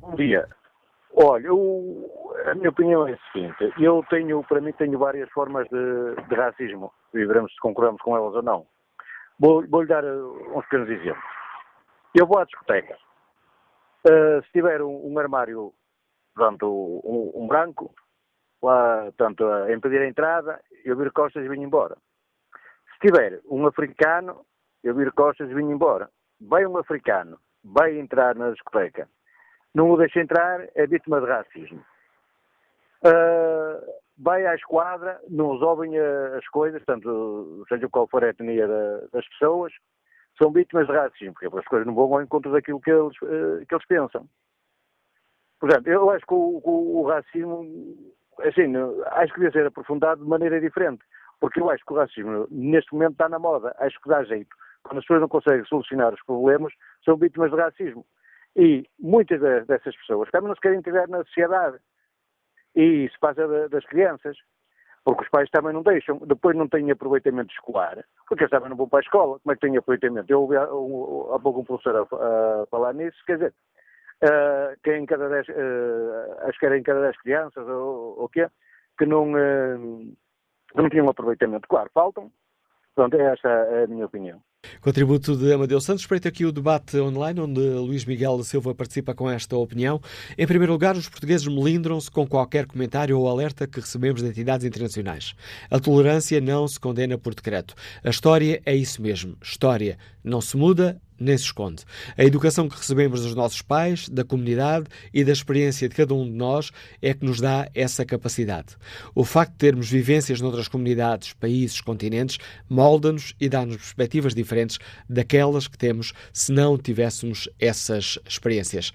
Bom dia. Olha, eu, a minha opinião é a seguinte. Eu tenho, para mim, tenho várias formas de, de racismo. E veremos se concordamos com elas ou não. Vou-lhe vou dar uh, uns pequenos exemplos. Eu vou à discoteca. Uh, se tiver um, um armário, portanto, um, um, branco, lá, portanto, a impedir a entrada, eu viro costas e venho embora. Se tiver um africano, eu viro costas e venho embora. Vai um africano, vai entrar na discoteca não o deixa entrar, é vítima de racismo. Uh, vai à esquadra, não resolvem as coisas, tanto seja qual for a etnia da, das pessoas, são vítimas de racismo, porque as coisas não vão ao encontro daquilo que eles, uh, que eles pensam. Portanto, eu acho que o, o, o racismo, assim, acho que devia ser aprofundado de maneira diferente, porque eu acho que o racismo neste momento está na moda, acho que dá jeito. Quando as pessoas não conseguem solucionar os problemas, são vítimas de racismo. E muitas dessas pessoas também não se querem integrar na sociedade. E isso passa das crianças, porque os pais também não deixam. Depois não têm aproveitamento escolar, porque eles também não vão para a escola. Como é que têm aproveitamento? Eu ouvi há, há pouco um professor a, a, falar nisso, quer dizer, uh, que em cada dez, uh, acho que era em cada dez crianças, ou o quê, que não, uh, não tinham aproveitamento. Claro, faltam. Pronto, esta é a minha opinião. Contributo de Amadeu Santos. Espreita aqui o debate online, onde Luís Miguel Silva participa com esta opinião. Em primeiro lugar, os portugueses melindram-se com qualquer comentário ou alerta que recebemos de entidades internacionais. A tolerância não se condena por decreto. A história é isso mesmo. História não se muda, nem se esconde. A educação que recebemos dos nossos pais, da comunidade e da experiência de cada um de nós é que nos dá essa capacidade. O facto de termos vivências noutras comunidades, países, continentes, molda-nos e dá-nos perspectivas diferentes daquelas que temos se não tivéssemos essas experiências.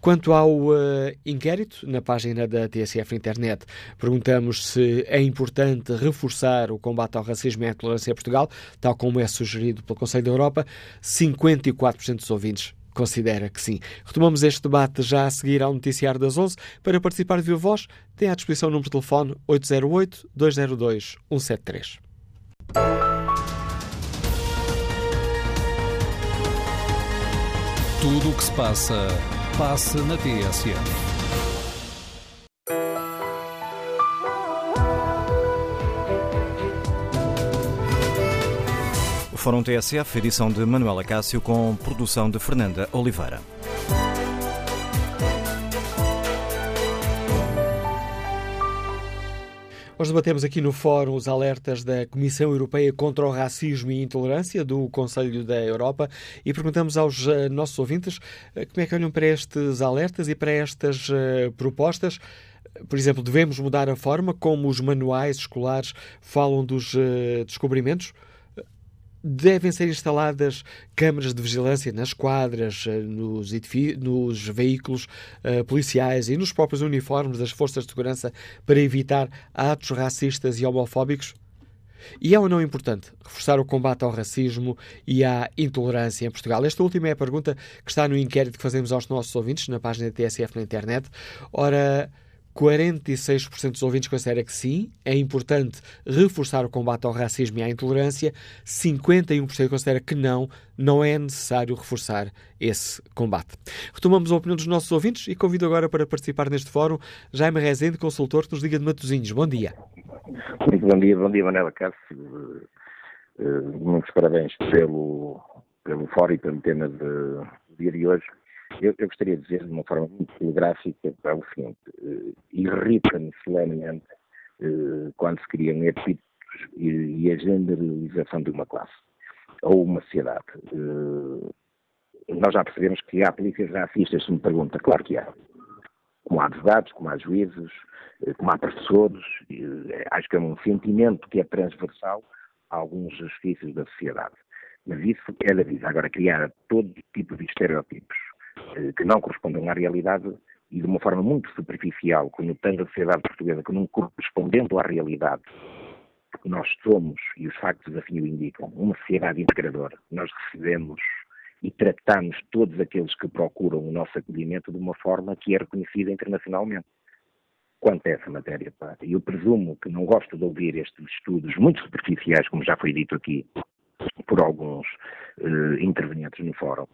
Quanto ao uh, inquérito, na página da TSF Internet, perguntamos se é importante reforçar o combate ao racismo e à intolerância em Portugal, tal como é sugerido pelo Conselho da Europa. 54% dos ouvintes considera que sim. Retomamos este debate já a seguir ao noticiário das 11. Para participar de viva voz, tem à disposição o número de telefone 808-202-173. Tudo o que se passa Passe na TSF. Fórum TSF, edição de Manuela Cássio, com produção de Fernanda Oliveira. Hoje debatemos aqui no Fórum os alertas da Comissão Europeia contra o Racismo e Intolerância do Conselho da Europa e perguntamos aos uh, nossos ouvintes uh, como é que olham para estes alertas e para estas uh, propostas. Por exemplo, devemos mudar a forma como os manuais escolares falam dos descobrimentos? Devem ser instaladas câmaras de vigilância nas quadras, eh, nos, nos veículos uh, policiais e nos próprios uniformes das forças de segurança para evitar atos racistas e homofóbicos? E é ou não importante reforçar o combate ao racismo e à intolerância em Portugal? Esta última é a pergunta que está no inquérito que fazemos aos nossos ouvintes na página da TSF na internet. Ora, 46% dos ouvintes considera que sim, é importante reforçar o combate ao racismo e à intolerância. 51% considera que não, não é necessário reforçar esse combate. Retomamos a opinião dos nossos ouvintes e convido agora para participar neste fórum Jaime Rezende, consultor que nos liga de Matosinhos. Bom dia. Muito bom dia, bom dia Manela Cássio. Uh, muitos parabéns pelo, pelo fórum e pelo tema do dia de hoje. Eu, eu, gostaria de dizer de uma forma muito telegráfica para o seguinte: uh, irrita-me solenemente uh, quando se criam epítetos e, e, a generalização de uma classe ou uma sociedade. Uh, nós já percebemos que há polícias racistas, se me pergunta, claro que há. Como há advogados, como há juízes, como há professores, acho que é um sentimento que é transversal a alguns justiças da sociedade. Mas isso é da vida. Agora, criar todo tipo de estereótipos que não correspondem à realidade e de uma forma muito superficial, conotando a sociedade portuguesa como não correspondendo à realidade que nós somos, e os factos assim o indicam, uma sociedade integradora. Nós recebemos e tratamos todos aqueles que procuram o nosso acolhimento de uma forma que é reconhecida internacionalmente. Quanto a essa matéria, pá, eu presumo que não gosto de ouvir estes estudos muito superficiais, como já foi dito aqui por alguns uh, intervenientes no fórum,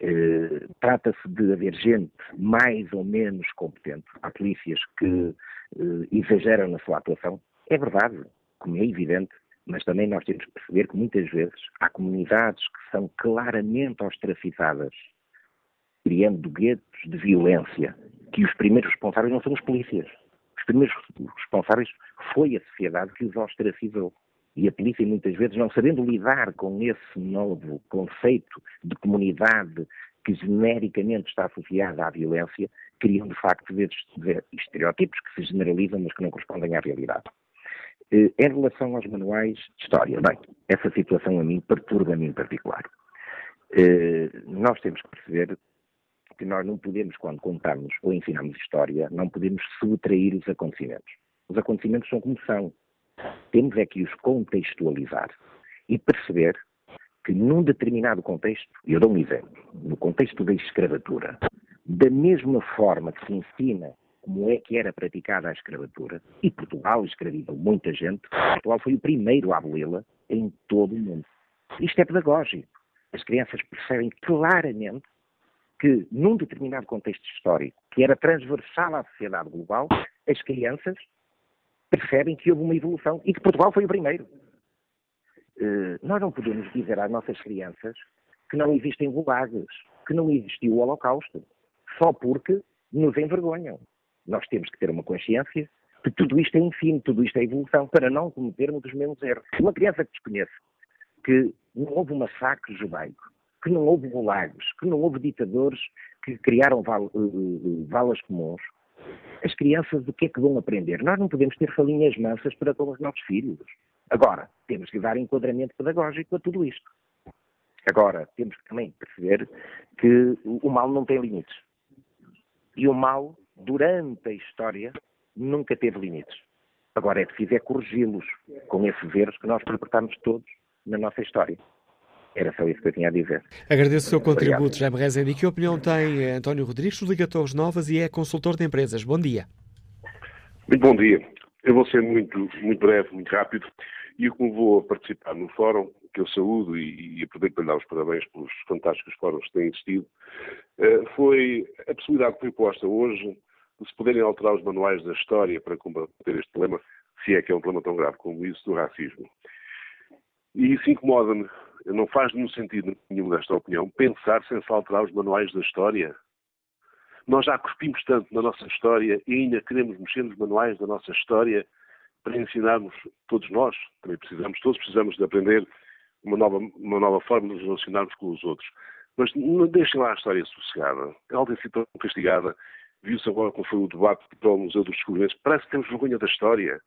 eh, trata-se de haver gente mais ou menos competente. Há polícias que eh, exageram na sua atuação. É verdade, como é evidente, mas também nós temos que perceber que muitas vezes há comunidades que são claramente ostracizadas, criando guetos de violência, que os primeiros responsáveis não são os polícias. Os primeiros responsáveis foi a sociedade que os ostracizou. E a polícia, muitas vezes, não sabendo lidar com esse novo conceito de comunidade que genericamente está associada à violência, criam, de facto, estereótipos que se generalizam, mas que não correspondem à realidade. Eh, em relação aos manuais de história, bem, essa situação a mim perturba-me em particular. Eh, nós temos que perceber que nós não podemos, quando contamos ou ensinamos história, não podemos subtrair os acontecimentos. Os acontecimentos são como são. Temos é que os contextualizar e perceber que num determinado contexto, e eu dou um exemplo, no contexto da escravatura, da mesma forma que se ensina como é que era praticada a escravatura, e Portugal escravizou muita gente, Portugal foi o primeiro a aboli-la em todo o mundo. Isto é pedagógico. As crianças percebem claramente que, num determinado contexto histórico, que era transversal à sociedade global, as crianças percebem que houve uma evolução e que Portugal foi o primeiro. Uh, nós não podemos dizer às nossas crianças que não existem gulags, que não existiu o Holocausto, só porque nos envergonham. Nós temos que ter uma consciência que tudo isto é ensino, tudo isto é evolução, para não cometermos os mesmos erros. Uma criança que desconhece que não houve um massacre judaico, que não houve gulags, que não houve ditadores que criaram val, uh, valas comuns, as crianças o que é que vão aprender? Nós não podemos ter falinhas mansas para com os nossos filhos. Agora, temos que dar enquadramento pedagógico a tudo isto. Agora, temos que também perceber que o mal não tem limites. E o mal, durante a história, nunca teve limites. Agora é preciso é corrigi-los com esses erros que nós perpetramos todos na nossa história. Era só isso que eu tinha a dizer. Agradeço o seu contributo, Jaime Rezende. E que opinião tem eh, António Rodrigues, Liga Torres Novas e é consultor de empresas? Bom dia. Muito bom dia. Eu vou ser muito, muito breve, muito rápido. E como vou participar no fórum, que eu saúdo e, e aproveito para lhe dar os parabéns pelos fantásticos fóruns que têm existido, eh, foi a possibilidade que foi posta hoje de se poderem alterar os manuais da história para combater este problema, se é que é um problema tão grave como isso do racismo. E isso incomoda-me não faz nenhum sentido nenhum desta opinião pensar sem se alterar os manuais da história. Nós já cuspimos tanto na nossa história e ainda queremos mexer nos manuais da nossa história para ensinarmos todos nós, também precisamos, todos precisamos de aprender uma nova, uma nova forma de nos relacionarmos com os outros. Mas não deixem lá a história sossegada. Ela tem sido castigada. Viu-se agora como foi o debate para o Museu dos Descobrimentos. Parece que temos vergonha da história.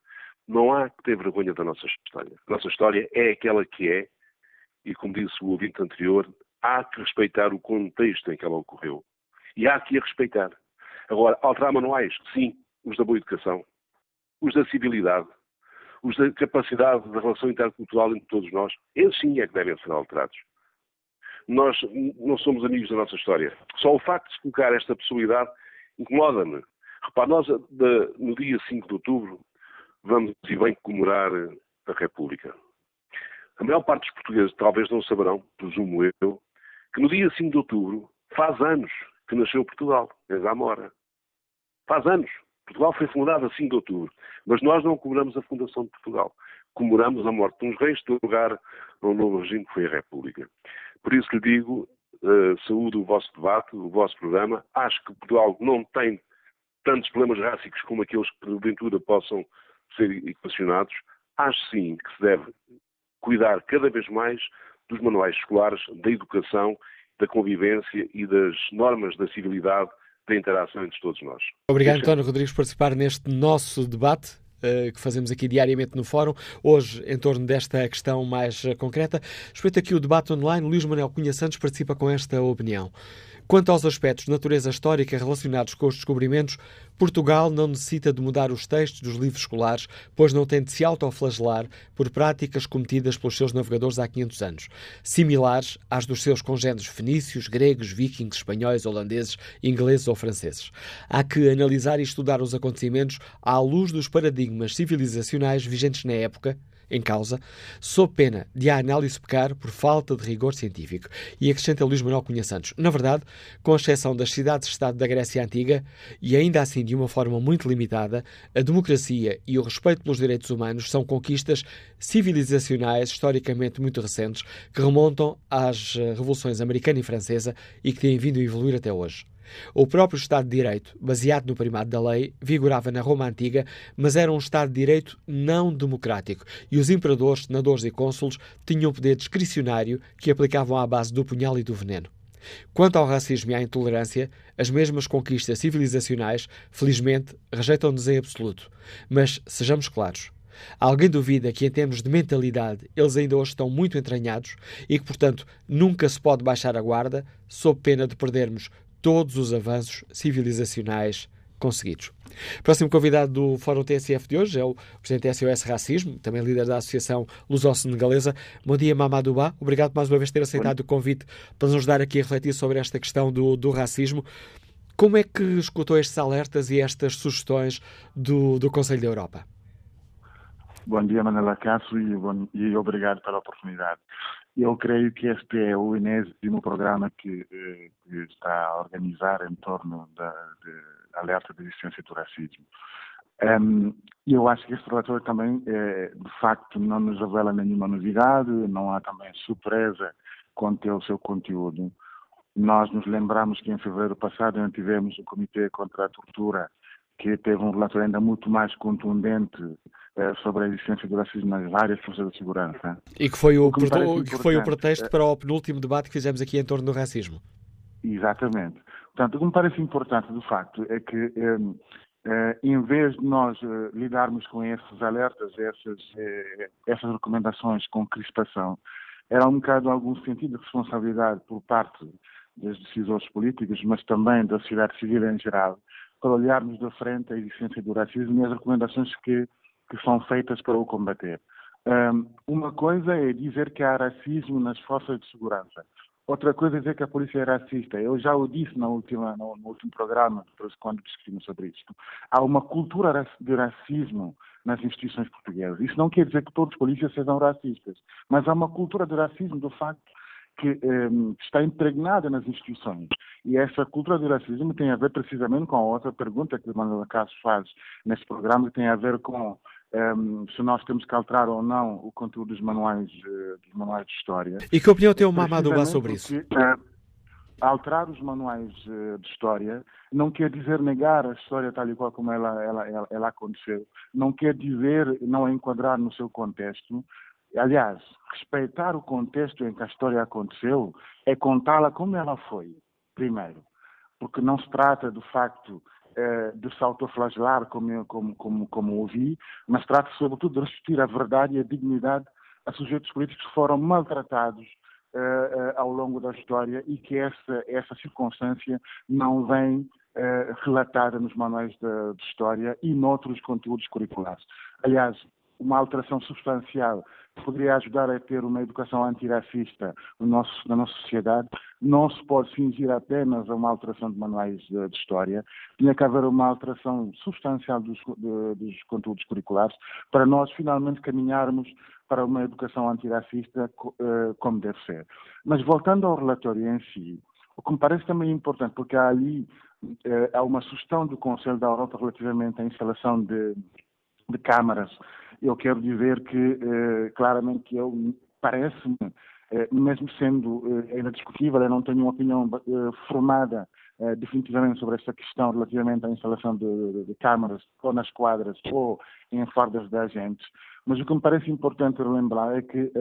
Não há que ter vergonha da nossa história. A nossa história é aquela que é e, como disse o ouvinte anterior, há que respeitar o contexto em que ela ocorreu. E há que a respeitar. Agora, alterar manuais, sim, os da boa educação, os da civilidade, os da capacidade de relação intercultural entre todos nós, esses sim é que devem ser alterados. Nós não somos amigos da nossa história. Só o facto de se colocar esta possibilidade incomoda-me. Repare, nós no dia 5 de outubro vamos e bem comemorar a República. A maior parte dos portugueses talvez não saberão, presumo eu, que no dia 5 de outubro faz anos que nasceu Portugal, em Zamora. Faz anos. Portugal foi fundado a 5 de outubro, mas nós não comemoramos a fundação de Portugal. Comemoramos a morte de uns reis, de lugar a um novo regime que foi a República. Por isso lhe digo, uh, saúdo o vosso debate, o vosso programa. Acho que Portugal não tem tantos problemas rássicos como aqueles que, porventura, possam ser equacionados. Acho sim que se deve cuidar cada vez mais dos manuais escolares, da educação, da convivência e das normas da civilidade da interação entre todos nós. Obrigado, António Rodrigues, por participar neste nosso debate uh, que fazemos aqui diariamente no Fórum, hoje em torno desta questão mais uh, concreta. Respeito aqui o debate online, Luís Manuel Cunha Santos participa com esta opinião. Quanto aos aspectos de natureza histórica relacionados com os descobrimentos, Portugal não necessita de mudar os textos dos livros escolares, pois não tem de se autoflagelar por práticas cometidas pelos seus navegadores há 500 anos, similares às dos seus congêneres fenícios, gregos, vikings, espanhóis, holandeses, ingleses ou franceses. Há que analisar e estudar os acontecimentos à luz dos paradigmas civilizacionais vigentes na época em causa, sob pena de a análise pecar por falta de rigor científico. E acrescenta Luís Manuel Cunha Santos. Na verdade, com exceção das cidades-estado da Grécia Antiga, e ainda assim de uma forma muito limitada, a democracia e o respeito pelos direitos humanos são conquistas civilizacionais historicamente muito recentes que remontam às eh, revoluções americana e francesa e que têm vindo a evoluir até hoje. O próprio Estado de Direito, baseado no primado da lei, vigorava na Roma Antiga, mas era um Estado de Direito não democrático e os imperadores, senadores e cônsules tinham poder discricionário que aplicavam à base do punhal e do veneno. Quanto ao racismo e à intolerância, as mesmas conquistas civilizacionais, felizmente, rejeitam-nos em absoluto. Mas sejamos claros. Alguém duvida que, em termos de mentalidade, eles ainda hoje estão muito entranhados e que, portanto, nunca se pode baixar a guarda, sob pena de perdermos todos os avanços civilizacionais conseguidos. Próximo convidado do Fórum TSF de hoje é o Presidente SOS Racismo, também líder da Associação Luso-Senegalesa. Bom dia, Mamadouba. Obrigado mais uma vez por ter aceitado o convite para nos ajudar aqui a refletir sobre esta questão do, do racismo. Como é que escutou estes alertas e estas sugestões do, do Conselho da Europa? Bom dia, Manela Cássio, e, bom, e obrigado pela oportunidade. Eu creio que este é o enésimo programa que, eh, que está a organizar em torno da alerta de existência do racismo. Um, eu acho que este relatório também, eh, de facto, não nos revela nenhuma novidade, não há também surpresa quanto ao seu conteúdo. Nós nos lembramos que em fevereiro passado tivemos o Comitê contra a Tortura, que teve um relatório ainda muito mais contundente sobre a existência do racismo nas várias forças de segurança. E que foi o, o que, que foi o pretexto é para o penúltimo debate que fizemos aqui em torno do racismo. Exatamente. Portanto, o que me parece importante, de facto, é que eh, eh, em vez de nós eh, lidarmos com esses alertas, essas, eh, essas recomendações com crispação, era um bocado algum sentido de responsabilidade por parte dos decisores políticos, mas também da sociedade civil em geral, para olharmos de frente a existência do racismo e as recomendações que que são feitas para o combater. Um, uma coisa é dizer que há racismo nas forças de segurança. Outra coisa é dizer que a polícia é racista. Eu já o disse na última, no, no último programa, quando discutimos sobre isto. Há uma cultura de racismo nas instituições portuguesas. Isso não quer dizer que todos os polícias sejam racistas, mas há uma cultura de racismo, do facto, que um, está impregnada nas instituições. E essa cultura do racismo tem a ver precisamente com a outra pergunta que o Manuel Caso faz nesse programa, que tem a ver com um, se nós temos que alterar ou não o conteúdo dos manuais, uh, dos manuais de história. E que opinião tem o Mamadouba sobre isso? uh, alterar os manuais uh, de história não quer dizer negar a história tal e qual como ela, ela, ela, ela aconteceu. Não quer dizer não enquadrar no seu contexto. Aliás, respeitar o contexto em que a história aconteceu é contá-la como ela foi, primeiro. Porque não se trata, de facto, de se autoflagelar, como, como, como, como ouvi, mas trata-se sobretudo de restituir a verdade e a dignidade a sujeitos políticos que foram maltratados uh, uh, ao longo da história e que essa, essa circunstância não vem uh, relatada nos manuais de, de, história e noutros conteúdos curriculares. Aliás, uma alteração substancial poderia ajudar a ter uma educação antirracista no nosso, na nossa sociedade. Não se pode fingir apenas a uma alteração de manuais de, de história, tinha que haver uma alteração substancial dos, de, dos conteúdos curriculares para nós finalmente caminharmos para uma educação antirracista uh, como deve ser. Mas voltando ao relatório em si, o que me parece também importante, porque há ali uh, há uma sugestão do Conselho da Europa relativamente à instalação de, de câmaras. Eu quero dizer que, uh, claramente, que eu parece-me, mesmo sendo ainda discutível, eu não tenho uma opinião formada definitivamente sobre esta questão relativamente à instalação de, de, de câmaras ou nas quadras ou em fardas de agentes, mas o que me parece importante relembrar é que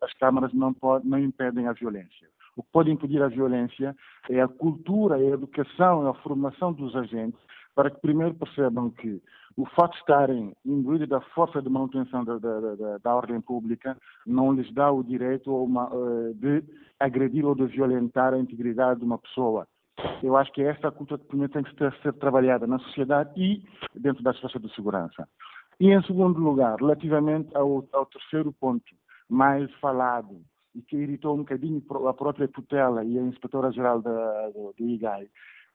as câmaras não, pode, não impedem a violência. O que pode impedir a violência é a cultura, é a educação, é a formação dos agentes, para que primeiro percebam que o fato de estarem imbuídos da força de manutenção da, da, da, da, ordem pública não lhes dá o direito uma, uh, de agredir ou de violentar a integridade de uma pessoa. Eu acho que é essa a cultura primeiro tem que ser, ser trabalhada na sociedade e dentro das forças de segurança. E, em segundo lugar, relativamente ao, ao terceiro ponto, mais falado, e que irritou um bocadinho a própria tutela e a inspetora-geral do, do IGAI,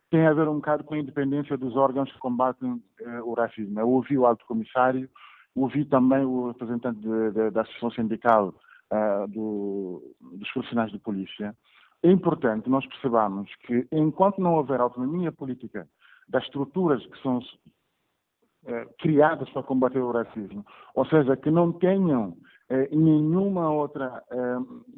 tem a ver um bocado com a independência dos órgãos que combatem eh, o racismo. Eu ouvi o alto comissário, ouvi também o representante de, de, da Associação Sindical uh, do, dos profissionais de polícia. É importante nós percebamos que, enquanto não houver autonomia política das estruturas que são eh, criadas para combater o racismo, ou seja, que não tenham eh, nenhuma outra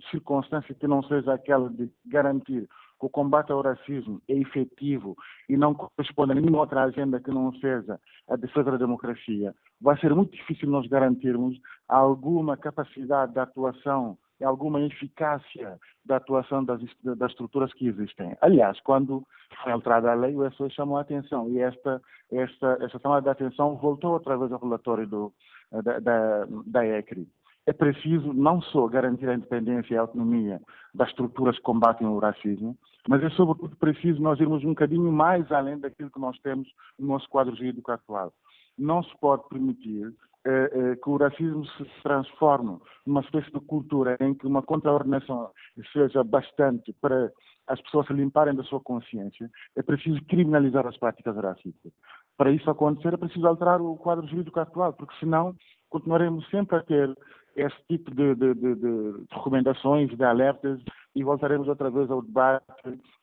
circunstância que não seja aquela de garantir que o combate ao racismo é efetivo e não corresponde a nenhuma outra agenda que não seja a defesa da democracia, vai ser muito difícil nós garantirmos alguma capacidade de atuação alguma eficácia da atuação das, das estruturas que existem. Aliás, quando foi alterada a lei, o SOE chamou a atenção e esta, esta, esta chamada de atenção voltou outra vez ao relatório do, da, da, da ECRI. É preciso não só garantir a independência e a autonomia das estruturas que combatem o racismo, mas é sobretudo preciso nós irmos um bocadinho mais além daquilo que nós temos no nosso quadro jurídico atual. Não se pode permitir eh, eh, que o racismo se transforme numa espécie de cultura em que uma contraordenação seja bastante para as pessoas se limparem da sua consciência, é preciso criminalizar as práticas racistas. Para isso acontecer, é preciso alterar o quadro jurídico atual, porque senão continuaremos sempre a ter esse tipo de, de, de, de recomendações, de alertas, e voltaremos outra vez ao debate.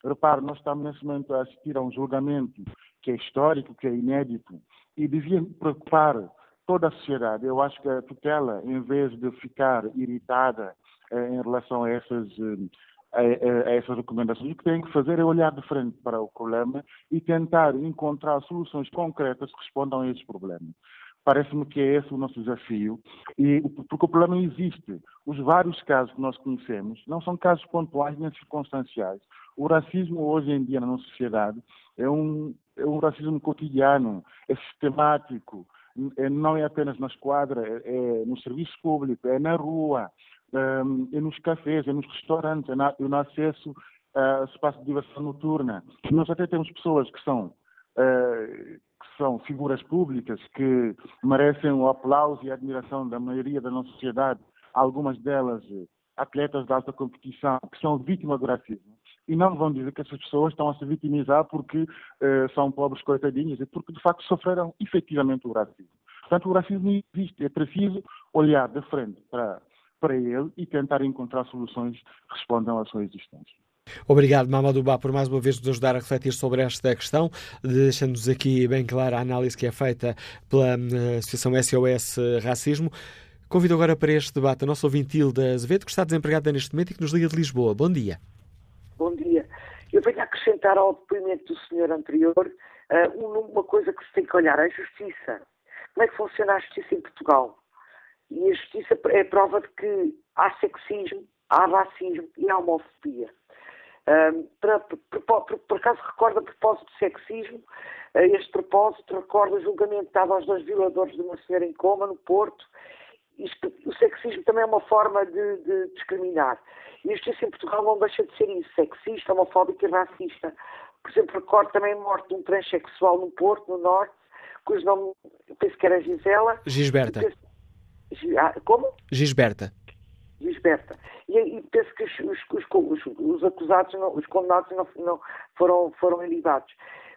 Repare, nós estamos nesse momento a assistir a um julgamento que é histórico, que é inédito, e devia preocupar toda a sociedade. Eu acho que a tutela, em vez de ficar irritada eh, em relação a essas, eh, a, a, essas recomendações, o que tem que fazer é olhar de frente para o problema e tentar encontrar soluções concretas que respondam a esses problemas. Parece-me que é esse o nosso desafio, e, porque o problema existe. Os vários casos que nós conhecemos não são casos pontuais nem circunstanciais. O racismo hoje em dia na nossa sociedade é um, é um racismo cotidiano, é sistemático, é, não é apenas na esquadra, é, é no serviço público, é na rua, hum, é nos cafés, é nos restaurantes, é, na, é no acesso a espaço de diversão noturna. Nós até temos pessoas que são, que são figuras públicas que merecem o aplauso e a admiração da maioria da nossa sociedade, algumas delas atletas de alta competição, que são vítimas do racismo e não vão dizer que essas pessoas estão a se vitimizar porque uh, são pobres coitadinhos e porque de facto sofreram efetivamente o racismo. Portanto, o racismo existe, é preciso olhar de frente para, para ele e tentar encontrar soluções que respondam à sua existência. Obrigado, Mamadou Bá, por mais uma vez nos ajudar a refletir sobre esta questão, deixando-nos aqui bem clara a análise que é feita pela uh, Associação SOS Racismo. Convido agora para este debate a nossa ouvinte Hilda Azevedo, que está desempregada neste momento e que nos liga de Lisboa. Bom dia. Bom dia. Eu venho acrescentar ao depoimento do senhor anterior uh, uma coisa que se tem que olhar, a justiça. Como é que funciona a justiça em Portugal? E a justiça é prova de que há sexismo, há racismo e há homofobia. Um, para, por, por, por, acaso recordo a propósito de sexismo, este propósito recordo o julgamento dado aos dois violadores de uma senhora em coma no Porto. Isto, o sexismo também é uma forma de, de discriminar. E a justiça em Portugal não deixa de ser isso, sexista, homofóbica e racista. Por exemplo, recordo também a morte de um transexual no Porto, no Norte, cujo nome, penso que era Gisela. Gisberta. Ah, como? Gisberta. Gisberta. E, e penso que os, os, os, os acusados, não, os condenados não, não foram, foram ilibados.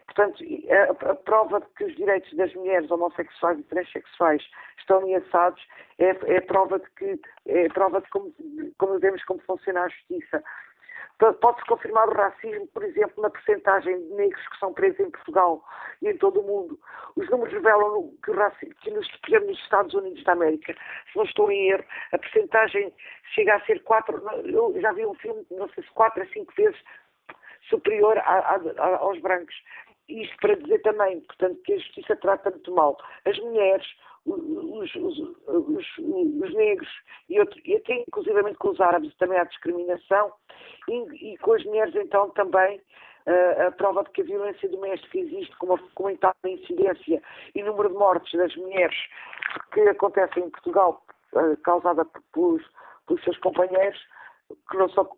Portanto, a, a, prova de que os direitos das mulheres homossexuais e transexuais estão ameaçados é, é prova de que é prova de como, como vemos como funciona a justiça. Pode-se confirmar o racismo, por exemplo, na percentagem de negros que são presos em Portugal e em todo o mundo. Os números revelam que, racismo, que nos, nos Estados Unidos da América, se não estou em erro, a percentagem chega a ser quatro, eu já vi um filme, não sei se quatro a cinco vezes superior a, a, aos brancos. Isto para dizer também, portanto, que a justiça trata muito mal as mulheres, os, os, os, os negros e, outro, e até inclusivamente com os árabes também há discriminação e, e com as mulheres então também uh, a prova de que a violência doméstica existe com uma comentada incidência e número de mortes das mulheres que acontecem em Portugal uh, causada pelos, pelos seus companheiros que não são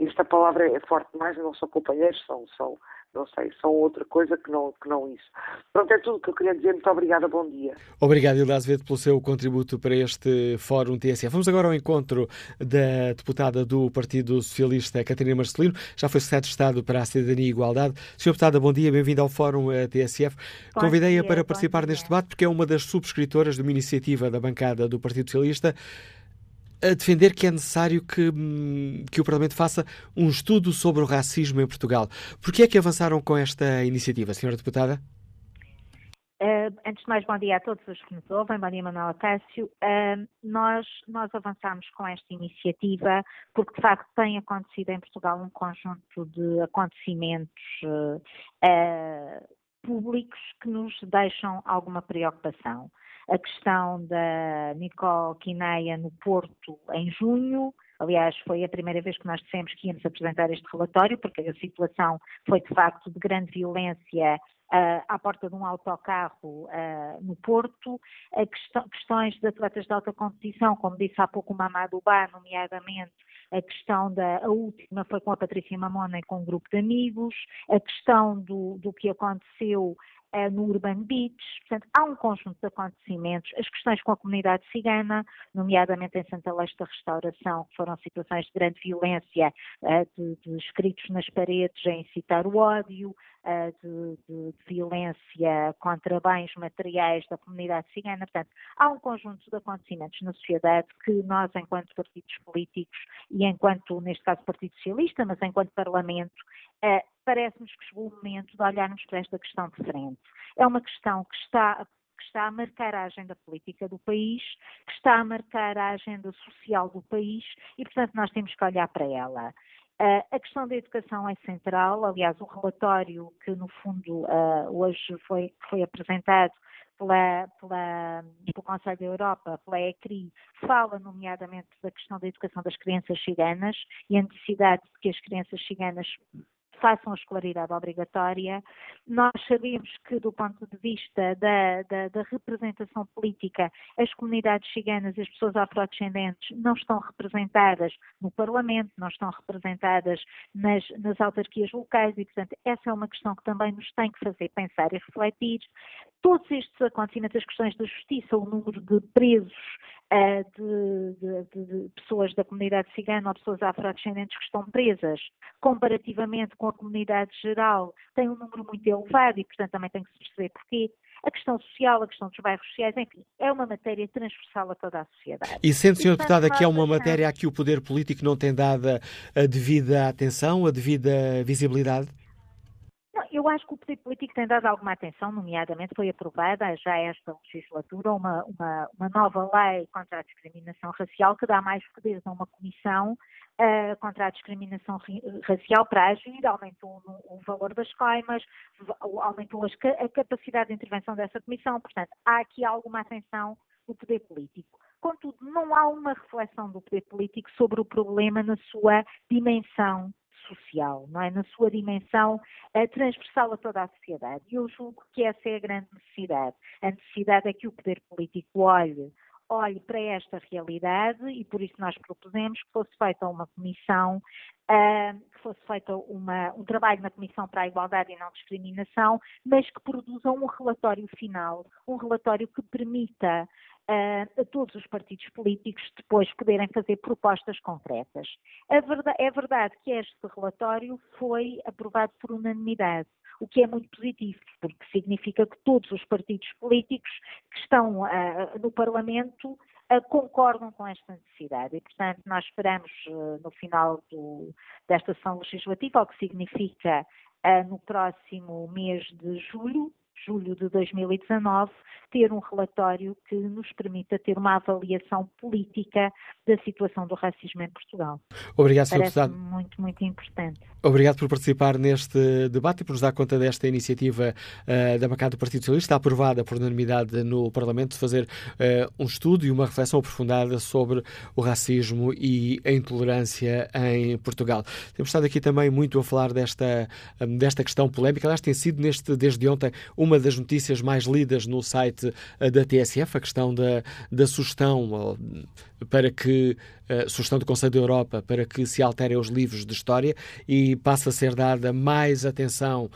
esta palavra é forte demais, não são companheiros, são, são não sei, são outra coisa que não, que não isso. Pronto, é tudo o que eu queria dizer. Muito obrigada, bom dia. Obrigado, Hilda Azevedo, pelo seu contributo para este Fórum TSF. Vamos agora ao encontro da deputada do Partido Socialista, Catarina Marcelino, já foi secretária de Estado para a Cidadania e Igualdade. Senhora deputada, bom dia, bem-vinda ao Fórum eh, TSF. Convidei-a para participar neste debate porque é uma das subscritoras de uma iniciativa da bancada do Partido Socialista a defender que é necessário que, hum, que o Parlamento faça um estudo sobre o racismo em Portugal. Por que é que avançaram com esta iniciativa, Senhora Deputada? Uh, antes de mais, bom dia a todos os que nos ouvem, bom dia Manuela Cássio. Uh, nós, nós avançamos com esta iniciativa porque, de facto, tem acontecido em Portugal um conjunto de acontecimentos uh, públicos que nos deixam alguma preocupação a questão da Nicole Quineia no Porto em junho. Aliás, foi a primeira vez que nós dissemos que íamos apresentar este relatório, porque a situação foi de facto de grande violência uh, à porta de um autocarro uh, no Porto, questão, questões de atletas de alta competição, como disse há pouco o Mamadou Ba, nomeadamente a questão da a última foi com a Patrícia Mamona e com um grupo de amigos, a questão do, do que aconteceu no Urban Beach. Portanto, há um conjunto de acontecimentos, as questões com a comunidade cigana, nomeadamente em Santa Leste da Restauração, que foram situações de grande violência, uh, de, de, escritos nas paredes a incitar o ódio, de, de, de, violência contra bens materiais da comunidade cigana. Portanto, há um conjunto de acontecimentos na sociedade que nós, enquanto partidos políticos e enquanto, neste caso, Partido Socialista, mas enquanto Parlamento, parece-nos que chegou o momento de olharmos para esta questão de frente. É uma questão que está que está a marcar a agenda política do país, que está a marcar a agenda social do país e, portanto, nós temos que olhar para ela. Uh, a questão da educação é central, aliás, o relatório que, no fundo, uh, hoje foi, foi apresentado pela, pela, pelo Conselho da Europa, pela ECRI, fala nomeadamente da questão da educação das crianças ciganas e a necessidade de que as crianças ciganas façam a escolaridade obrigatória. Nós sabemos que, do ponto de vista da, da, da representação política, as comunidades ciganas e as pessoas afrodescendentes não estão representadas no Parlamento, não estão representadas nas, nas autarquias locais e, portanto, essa é uma questão que também nos tem que fazer pensar e refletir. Todos estes acontecimentos, as questões da justiça, o número de presos uh, de, de, de, pessoas da comunidade cigana ou pessoas afrodescendentes que estão presas, comparativamente com a comunidade geral, tem um número muito elevado e, portanto, também tem que se perceber porquê. A questão social, a questão dos bairros sociais, enfim, é uma matéria transversal a toda a sociedade. E sente, Sr. Deputada, que é uma matéria a que o poder político não tem dado a devida atenção, a devida visibilidade? Eu acho que o poder político tem dado alguma atenção, nomeadamente foi aprovada já esta legislatura uma, uma, uma nova lei contra a discriminação racial que dá mais poderes a uma comissão uh, contra a discriminação racial para agir, aumentou o, o valor das coimas, aumentou as, a capacidade de intervenção dessa comissão, portanto, há aqui alguma atenção do poder político. Contudo, não há uma reflexão do poder político sobre o problema na sua dimensão social, não é? Na sua dimensão transversal a toda a sociedade. E eu julgo que essa é a grande necessidade. A necessidade é que o poder político olhe olhe para esta realidade e por isso nós propusemos que fosse feita uma comissão uh, que fosse feito uma, um trabalho na Comissão para a Igualdade e Não Discriminação, mas que produza um relatório final, um relatório que permita uh, a todos os partidos políticos depois poderem fazer propostas concretas. Verdade, é verdade que este relatório foi aprovado por unanimidade o que é muito positivo, porque significa que todos os partidos políticos que estão uh, no Parlamento uh, concordam com esta necessidade. E, portanto, nós esperamos uh, no final do, desta sessão legislativa, o que significa no próximo mês de julho, julho de 2019, ter um relatório que nos permita ter uma avaliação política da situação do racismo em Portugal. Obrigado, Sr. Deputado. muito, muito importante. Obrigado por participar neste debate e por nos dar conta desta iniciativa uh, da bancada do Partido Socialista, aprovada por unanimidade no Parlamento, de fazer uh, um estudo e uma reflexão aprofundada sobre o racismo e a intolerância em Portugal. Temos estado aqui também muito a falar desta, um, desta questão polémica. Aliás, tem sido neste, desde ontem uma das notícias mais lidas no site uh, da TSF, a questão da, da sugestão para que, sugestão do Conselho da Europa, para que se alterem os livros de história e passa a ser dada mais atenção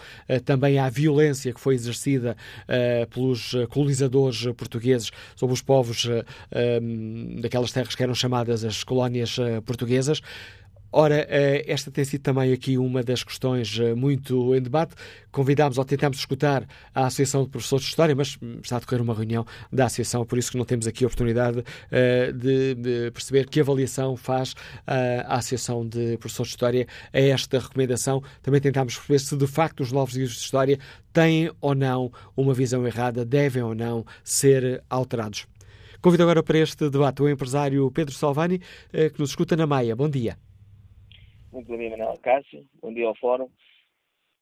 também à violência que foi exercida pelos colonizadores portugueses sobre os povos daquelas terras que eram chamadas as colónias portuguesas. Ora, eh, esta tem sido também aqui uma das questões eh, muito em debate. Convidámos ou tentámos escutar a Associação de Professores de História, mas está a decorrer uma reunião da Associação, por isso que não temos aqui a oportunidade eh, de perceber que avaliação faz a Associação de Professores de História a esta recomendação. Também tentámos perceber se de facto os novos livros de História têm ou não uma visão errada, devem ou não ser alterados. Convido agora para este debate o empresário Pedro Salvani, que nos escuta na Maia. Bom dia. Muito bom dia, Manuel Cássio. Bom dia ao Fórum.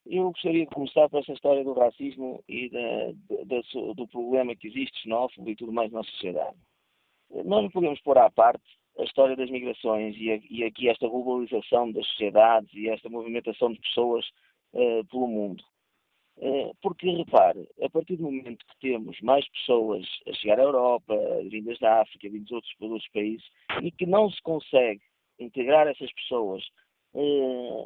Eu gostaria de começar por essa história do racismo e da, da, do problema que existe xenófobo e tudo mais na sociedade. Nós não podemos pôr à parte a história das migrações e, a, e aqui esta globalização das sociedades e esta movimentação de pessoas uh, pelo mundo. Uh, porque, repare, a partir do momento que temos mais pessoas a chegar à Europa, vindas da África, vindas de outros, de outros países, e que não se consegue integrar essas pessoas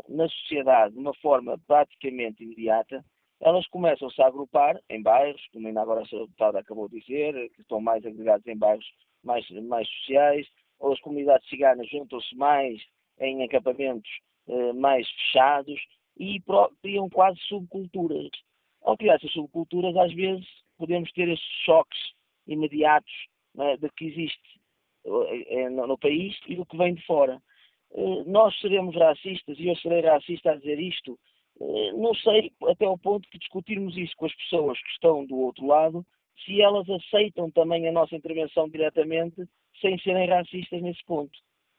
na sociedade de uma forma praticamente imediata, elas começam-se a agrupar em bairros, como ainda agora a Sra. Deputada acabou de dizer, que estão mais agregados em bairros mais, mais sociais, ou as comunidades ciganas juntam-se mais em acampamentos eh, mais fechados e criam quase subculturas. Ao criar essas subculturas, às vezes podemos ter estes choques imediatos né, de que existe eh, no, no país e do que vem de fora. Eh, nós seremos racistas, e eu serei racista a dizer isto, eh, não sei até o ponto que discutirmos isso com as pessoas que estão do outro lado, se elas aceitam também a nossa intervenção diretamente, sem serem racistas nesse ponto.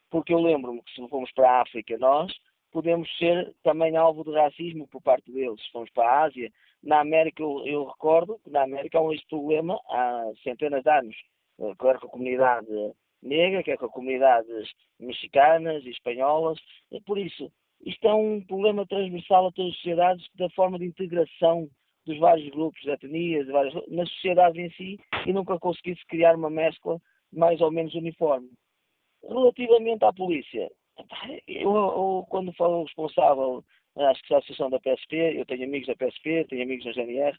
Porque eu lembro-me que se formos para a África, nós podemos ser também alvo de racismo por parte deles. Se formos para a Ásia, na América, eu, eu recordo que na América há um problema há centenas de anos, eh, claro que a comunidade negra, quer com as comunidades mexicanas e espanholas. E por isso, isto é um problema transversal a todas as sociedades da forma de integração dos vários grupos, etnias, de várias, na sociedade em si, e nunca conseguisse criar uma mescla mais ou menos uniforme. Relativamente à polícia, eu, eu quando falo responsável, acho que é a associação da PSP, eu tenho amigos da PSP, tenho amigos da GNR,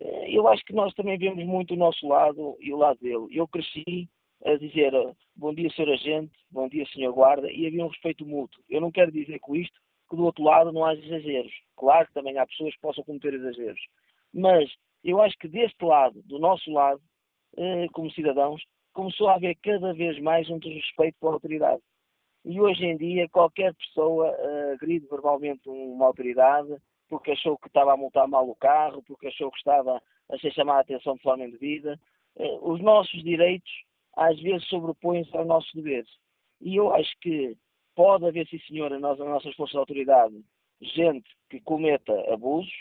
eh, eu acho que nós também vemos muito o nosso lado e o lado dele. Eu cresci a dizer bom dia, senhor agente, bom dia, senhor guarda, e havia um respeito mútuo. Eu não quero dizer com isto que do outro lado não haja exageros. Claro que também há pessoas que possam cometer exageros. Mas eu acho que deste lado, do nosso lado, eh, como cidadãos, começou a haver cada vez mais um desrespeito pela autoridade. E hoje em dia, qualquer pessoa uh, agride verbalmente uma autoridade porque achou que estava a multar mal o carro, porque achou que estava a ser chamada a atenção de forma indevida. Uh, os nossos direitos às vezes sobrepõem-se aos nossos deveres. E eu acho que pode haver, sim senhora, nas nossas forças de autoridade, gente que cometa abusos,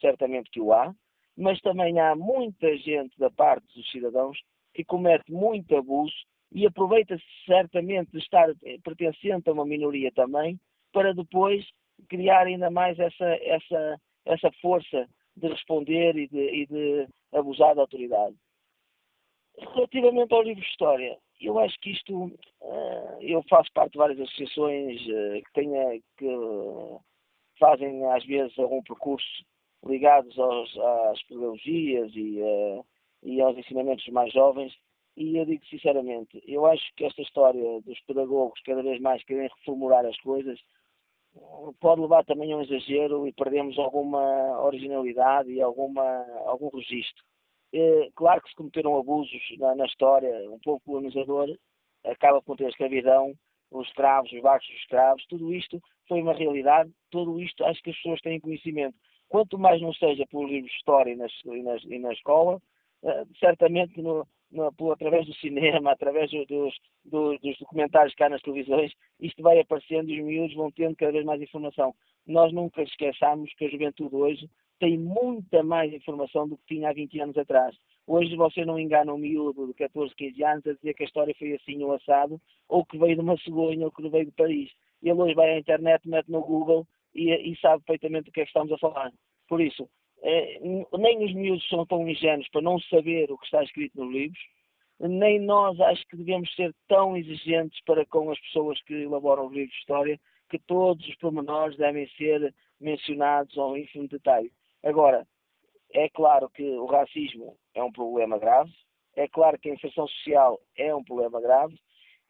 certamente que o há, mas também há muita gente da parte dos cidadãos que comete muito abuso e aproveita-se certamente de estar pertencente a uma minoria também, para depois criar ainda mais essa, essa, essa força de responder e de, e de abusar da autoridade. Relativamente ao livro de História, eu acho que isto, uh, eu faço parte de várias associações uh, que, tenha, que fazem às vezes algum percurso ligados aos, às pedagogias e, e aos ensinamentos mais jovens e eu digo sinceramente, eu acho que esta história dos pedagogos cada vez mais querem reformular as coisas pode levar também a um exagero e perdemos alguma originalidade e alguma, algum registro. É, claro que se cometeram abusos na, na história, um povo colonizador acaba por ter escravidão, os escravos, os barcos dos escravos, tudo isto foi uma realidade, tudo isto acho que as pessoas têm conhecimento. Quanto mais não seja por livros de história e, nas, e, nas, e na escola, uh, certamente no, no, por, através do cinema, através dos, dos, dos documentários há nas televisões, isto vai aparecendo e os miúdos vão tendo cada vez mais informação. Nós nunca esqueçamos que a juventude hoje tem muita mais informação do que tinha há 20 anos atrás. Hoje você não engana um miúdo de 14, 15 anos a dizer que a história foi assim ou assado, ou que veio de uma cegonha, ou que veio de Paris. Ele hoje vai à internet, mete no Google e, e sabe perfeitamente do que é que estamos a falar. Por isso, eh, nem os miúdos são tão ingênuos para não saber o que está escrito nos livros, nem nós acho que devemos ser tão exigentes para com as pessoas que elaboram os livros de história, que todos os pormenores devem ser mencionados ao ínfimo detalhe. Agora, é claro que o racismo é um problema grave, é claro que a infecção social é um problema grave,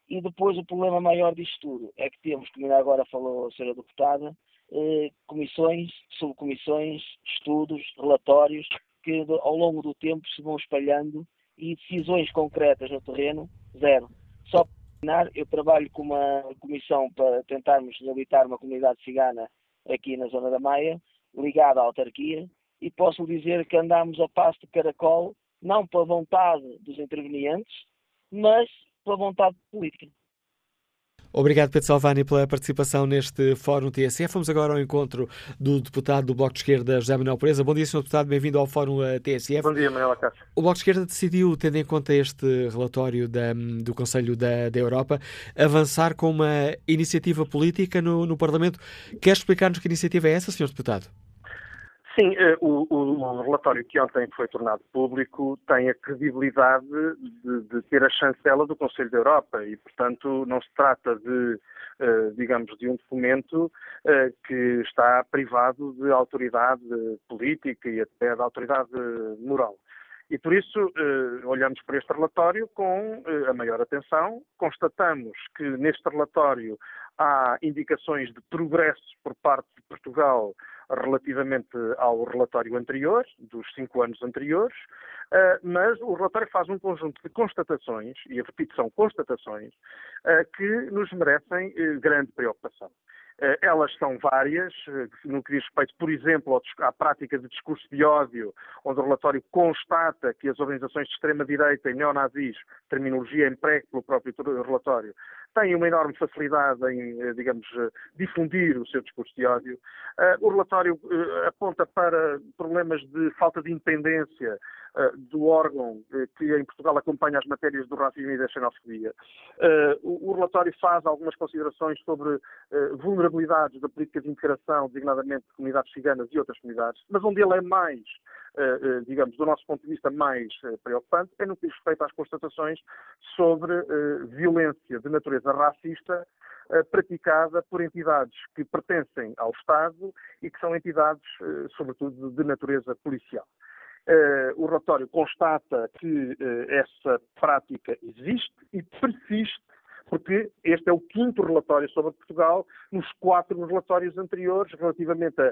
e depois o problema maior disto tudo é que temos, como ainda agora falou a senhora deputada, eh, comissões, subcomissões, estudos, relatórios que ao longo do tempo se vão espalhando e decisões concretas no terreno, zero. Só para terminar, eu trabalho com uma comissão para tentarmos reabilitar uma comunidade cigana aqui na zona da Maia, ligada à autarquia, e posso dizer que andamos a passo de caracol, não pela vontade dos intervenientes, mas pela vontade política. Obrigado, Pedro Salvani, pela participação neste Fórum TSF. Vamos agora ao encontro do deputado do Bloco de Esquerda, José Manuel Presa. Bom dia, Sr. Deputado, bem-vindo ao Fórum eh, TSF. Bom dia, Manuel Acácio. O Bloco de Esquerda decidiu, tendo em conta este relatório da, do Conselho da, da, Europa, avançar com uma iniciativa política no, no Parlamento. Quer explicar-nos que iniciativa é essa, Sr. Deputado? Sim, eh, o, o, relatório que ontem foi tornado público tem a credibilidade de, de, ter a chancela do Conselho da Europa e, portanto, não se trata de, eh, digamos, de um documento eh, que está privado de autoridade política e até de autoridade moral. E por isso olhamos para este relatório com a maior atenção, constatamos que neste relatório há indicações de progresso por parte de Portugal relativamente ao relatório anterior, dos cinco anos anteriores, eh, mas o relatório faz um conjunto de constatações, e a repito, são constatações, eh, que nos merecem eh, grande preocupação. Elas são várias, no que diz respeito, por exemplo, à prática de discurso de ódio, onde o relatório constata que as organizações de extrema-direita e neonazis, terminologia emprego pelo próprio relatório, têm uma enorme facilidade em, eh, digamos, eh, difundir o seu discurso de ódio. Eh, o relatório aponta para problemas de falta de independência do órgão que em Portugal acompanha as matérias do racismo e da xenofobia. O relatório faz algumas considerações sobre vulnerabilidades da política de integração, designadamente de comunidades ciganas e outras comunidades, mas onde ele é mais digamos, do nosso ponto de vista mais eh, preocupante, é no que diz respeito às constatações sobre violência de natureza racista praticada por entidades que pertencem ao Estado e que são entidades, sobretudo, de natureza policial. o relatório constata que essa prática existe e persiste porque este é o quinto relatório sobre Portugal, nos quatro relatórios anteriores, relativamente a,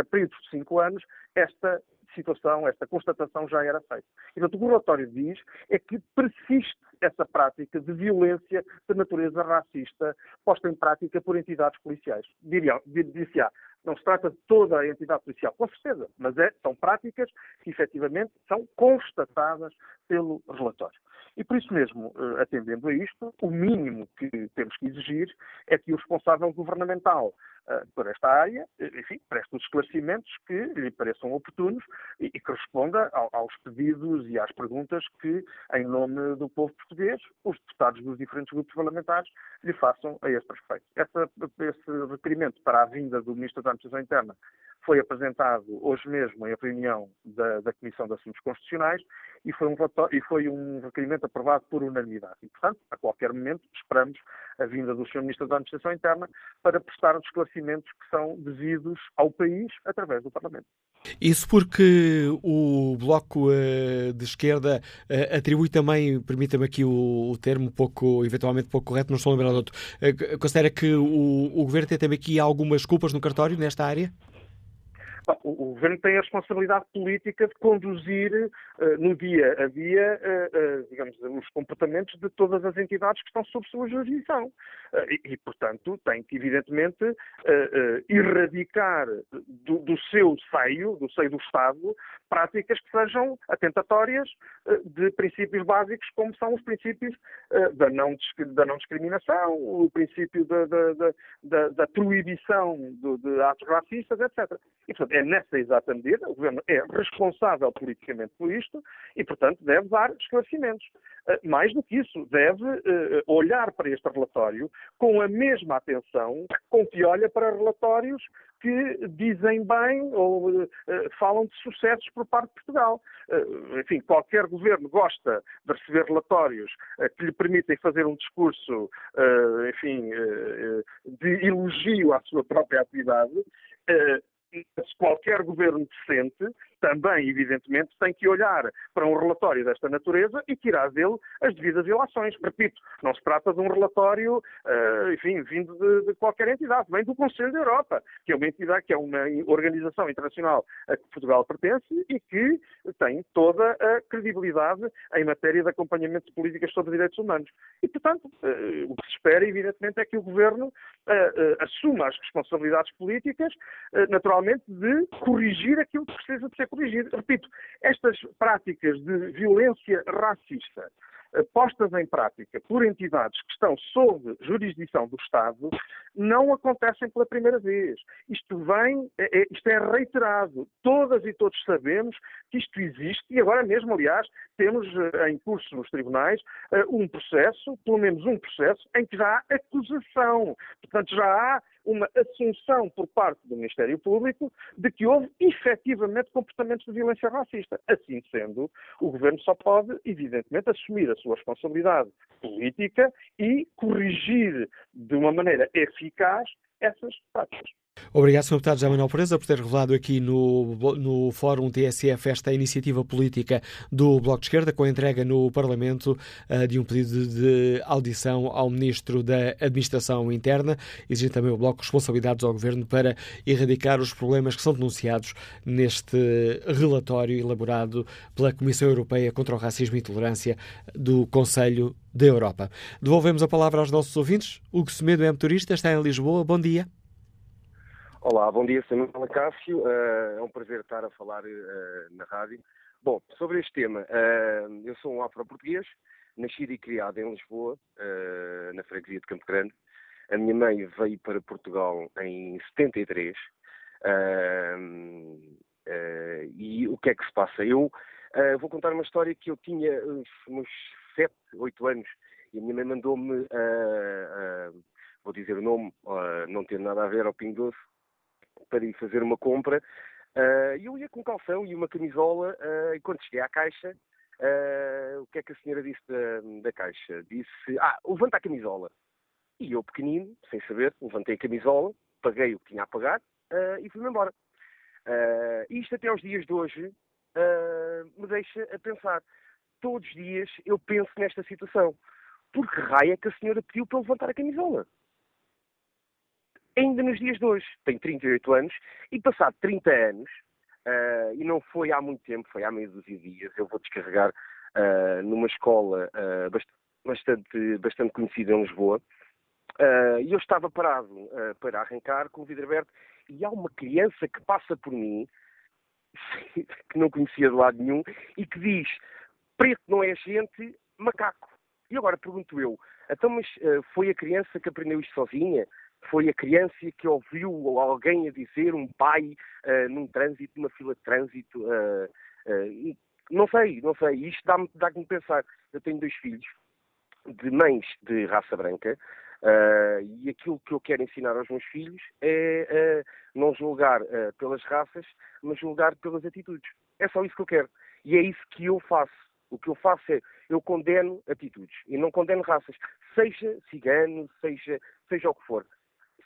a períodos de cinco anos, esta situação, esta constatação já era feita. E, portanto, o que o relatório diz é que persiste essa prática de violência de natureza racista posta em prática por entidades policiais. Diria, diria não se trata de toda a entidade policial, com certeza, mas é, são práticas que efetivamente são constatadas pelo relatório. E por isso mesmo, eh, atendendo a isto, o mínimo que temos que exigir é que o responsável governamental por esta área, enfim, preste os esclarecimentos que lhe pareçam oportunos e, e que responda ao, aos pedidos e às perguntas que, em nome do povo português, os deputados dos diferentes grupos parlamentares lhe façam a este respeito. Essa, esse requerimento para a vinda do Ministro da Administração Interna foi apresentado hoje mesmo em reunião da, da Comissão de Assuntos Constitucionais e foi, um e foi um requerimento aprovado por unanimidade. E, portanto, a qualquer momento esperamos a vinda do Sr. Ministro da Administração Interna para prestar os esclarecimentos que são devidos ao país através do Parlamento. Isso porque o Bloco uh, de Esquerda uh, atribui também, permita-me aqui o, termo pouco, eventualmente pouco correto, não estou a lembrar de outro, uh, considera que o, o Governo tem também aqui algumas culpas no cartório nesta área? O, o governo tem a responsabilidade política de conduzir uh, no dia a dia, uh, uh, digamos, os comportamentos de todas as entidades que estão sob sua jurisdição. E, e, portanto, tem que, evidentemente, erradicar do, do, seu seio, do seio do Estado, práticas que sejam atentatórias de princípios básicos, como são os princípios da não, da, não, discriminação, o princípio da, da, da, da proibição de, de atos racistas, etc. E, portanto, é nessa exata medida, o Governo é responsável politicamente por isto e, portanto, deve dar esclarecimentos. Eh, mais do que isso, deve uh, olhar para este relatório com a mesma atenção com que olha para relatórios que dizem bem ou uh, falam de sucessos por parte de Portugal. Enfim, qualquer governo gosta de receber relatórios que lhe permitem fazer um discurso, enfim, de elogio à sua própria atividade qualquer governo decente também, evidentemente, tem que olhar para um relatório desta natureza e tirar dele as devidas ilações. Repito, não se trata de um relatório, uh, enfim, vindo de, de, qualquer entidade, vem do Conselho da Europa, que é uma entidade, que é uma organização internacional a que Portugal pertence e que tem toda a credibilidade em matéria de acompanhamento de políticas sobre direitos humanos. E, portanto, uh, o que se espera, evidentemente, é que o Governo uh, assuma as responsabilidades políticas, naturalmente, de corrigir aquilo que precisa de ser corrigir. Repito, estas práticas de violência racista eh, postas em prática por entidades que estão sob jurisdição do Estado não acontecem pela primeira vez. Isto vem, é, isto é reiterado. Todas e todos sabemos que isto existe e agora mesmo, aliás, temos em curso nos tribunais um processo, pelo menos um processo, em que já há acusação. Portanto, já há uma assunção por parte do Ministério Público de que houve efetivamente comportamentos de violência racista. Assim sendo, o Governo só pode, evidentemente, assumir a sua responsabilidade política e corrigir de uma maneira eficaz essas. Obrigado, Sr. Deputado José Manuel Pereza, por ter revelado aqui no, no Fórum TSF esta iniciativa política do Bloco de Esquerda, com a entrega no Parlamento uh, de um pedido de audição ao Ministro da Administração Interna, exigindo também o Bloco responsabilidades ao Governo para erradicar os problemas que são denunciados neste relatório elaborado pela Comissão Europeia contra o Racismo e Intolerância do Conselho da Europa. Devolvemos a palavra aos nossos ouvintes. Hugo Semedo é motorista, está em Lisboa. Bom dia. Olá, bom dia, Samuel Cássio. Uh, é um prazer estar a falar uh, na rádio. Bom, sobre este tema, uh, eu sou um afro-português, nascido e criado em Lisboa, na freguesia de Campo Grande. A minha mãe veio para Portugal em 73. e o que é que se passa? Eu vou contar uma história que eu tinha uns 7, 8 anos e a minha mãe mandou-me, vou dizer o nome, não tem nada a ver ao Pingo Doce, para ir fazer uma compra. Uh, eu ia com calção e uma camisola uh, e quando cheguei à caixa, uh, o que é que a senhora disse da, da caixa? Disse, ah, levanta a camisola. E eu, pequenino, sem saber, levantei a camisola, paguei o que tinha a pagar e fui-me embora. isto até aos dias de hoje me deixa a pensar. Todos os dias eu penso nesta situação. Por que raia é que a senhora pediu para levantar a camisola? ainda nos dias de hoje. Tenho 38 anos e passado 30 anos, uh, e não foi há muito tempo, foi há meia dúzia de dias, eu vou descarregar uh, numa escola uh, bastante, bastante conhecida em Lisboa, e eu estava parado para arrancar com o vidro aberto e há uma criança que passa por mim, que não conhecia de lado nenhum, e que diz, preto não é gente, macaco. E agora pergunto eu, então mas foi a criança que aprendeu isto sozinha? foi a criança que ouviu alguém a dizer, um pai, uh, num trânsito, numa fila de trânsito. Uh, uh, não sei, não sei. Isto dá-me dá me pensar. Eu tenho dois filhos de mães de raça branca e aquilo que eu quero ensinar aos meus filhos é não julgar pelas raças, mas julgar pelas atitudes. É só isso que eu quero. E é isso que eu faço. O que eu faço é, eu condeno atitudes e não condeno raças, seja cigano, seja, seja o que for.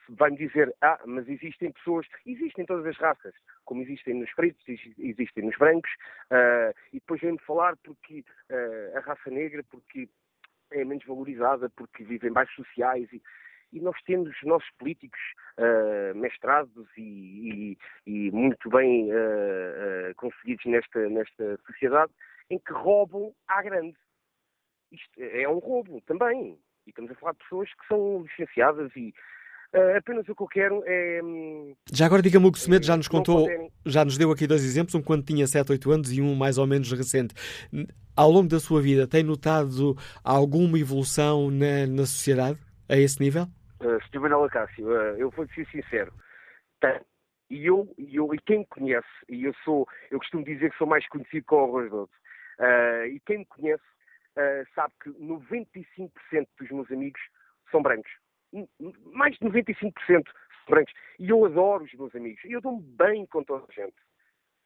Vai-me dizer, ah, mas existem pessoas, existem todas as raças, como existem nos pretos, existem nos brancos, uh, e depois vem-me falar porque uh, a raça negra, porque é menos valorizada, porque vivem baixos sociais e, e nós temos os nossos políticos uh, mestrados e, e, e, muito bem uh, uh, conseguidos nesta, nesta sociedade em que roubam à grande. Isto é um roubo também. E estamos a falar de pessoas que são licenciadas e uh, apenas o que eu quero é. Hum, já agora diga-me o que o Semedo já nos contou, já nos deu aqui dois exemplos, um quando tinha 7, 8 anos e um mais ou menos recente. Ao longo da sua vida, tem notado alguma evolução na, na sociedade a esse nível? Uh, Sr. Manuel Acácio, uh, eu vou ser sincero. Tem. E eu, e eu, e quem me conhece, e eu sou, eu costumo dizer que sou mais conhecido com o arroz doce. Uh, e quem me conhece uh, sabe que 95% dos meus amigos são brancos. Mais de 95% são brancos. E eu adoro os meus amigos. E eu dou-me bem com toda a gente.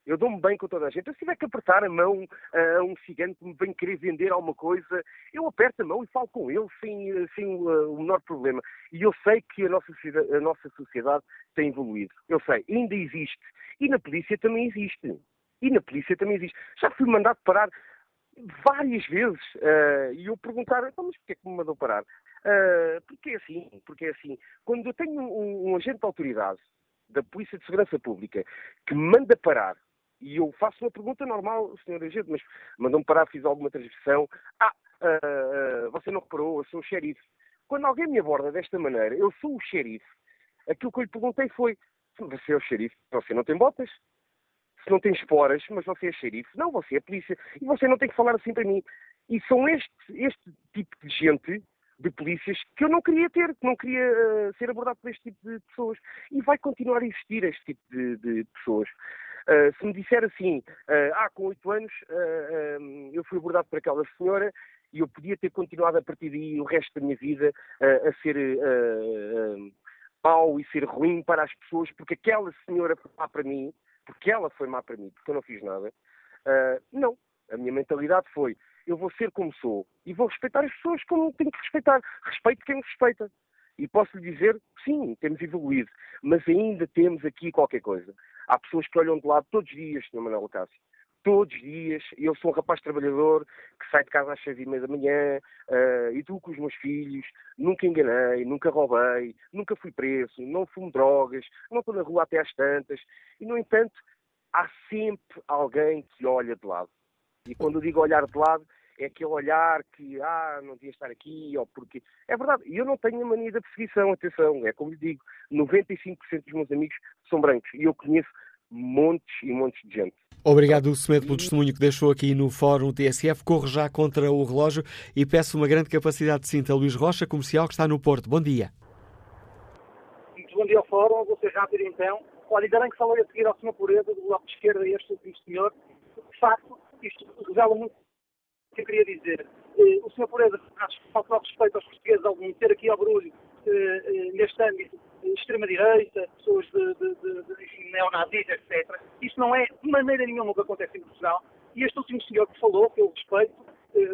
Eu dou-me bem com toda a gente. Eu, se tiver que apertar a mão a um cigano que me vem querer vender alguma coisa, eu aperto a mão e falo com ele sem, sem uh, o menor problema. E eu sei que a nossa, a nossa sociedade tem evoluído. Eu sei, ainda existe. E na polícia também existe. E na polícia também existe. Já fui mandado parar várias vezes. Uh, e eu perguntar, então, mas porquê é que me mandou parar? Uh, porque é assim, porque é assim. Quando eu tenho um, um, agente de autoridade da Polícia de Segurança Pública que me manda parar, e eu faço uma pergunta normal, senhor agente, mas mandou-me parar, fiz alguma transgressão. Ah, uh, você não reparou, eu sou o xerife. Quando alguém me aborda desta maneira, eu sou o xerife, aquilo que eu lhe perguntei foi, você é o xerife, você não tem botas? Se não tem esporas, mas você é xerife. Não, você é polícia. E você não tem que falar assim para mim. E são este, este tipo de gente, de polícias, que eu não queria ter, que não queria uh, ser abordado por este tipo de pessoas. E vai continuar a existir este tipo de, de pessoas. Uh, se me disser assim, uh, ah, com oito anos eu fui abordado por aquela senhora e eu podia ter continuado a partir daí o resto da minha vida a ser mau e ser ruim para as pessoas, porque aquela senhora foi lá para mim, porque ela foi má para mim, porque eu não fiz nada. Uh, não. A minha mentalidade foi: eu vou ser como sou e vou respeitar as pessoas como tenho que respeitar. Respeito quem me respeita. E posso lhe dizer, sim, temos evoluído, mas ainda temos aqui qualquer coisa. Há pessoas que olham de lado todos os dias, Sr. Manuel Cássio. Todos os dias. Eu sou um rapaz trabalhador que sai de casa às seis e meia da manhã, uh, educo os meus filhos, nunca enganei, nunca roubei, nunca fui preso, não fumo drogas, não estou na rua até às tantas. E, no entanto, há sempre alguém que olha de lado. E quando eu digo olhar de lado, é aquele olhar que, ah, não devia estar aqui, ou porque. É verdade, eu não tenho a mania da perseguição, atenção, é como lhe digo, 95% dos meus amigos são brancos e eu conheço montes e montes de gente. Obrigado, Semedo, pelo testemunho que deixou aqui no Fórum TSF. Corro já contra o relógio e peço uma grande capacidade de cinta. Luís Rocha, comercial, que está no Porto. Bom dia. Muito bom dia ao Fórum. Vou ser rápido então. Olha, ainda bem que falei a seguir ao Sr. Pureza, do Bloco de Esquerda, e este último senhor. De facto, isto revela muito o que eu queria dizer. Eh, o Sr. Pureza, acho que falta respeito aos portugueses ao meter aqui ao barulho neste âmbito extrema-direita, pessoas de, de, de, de neonazis, etc. Isso não é de maneira nenhuma o que acontece em Portugal. E este último senhor que falou, que eu respeito,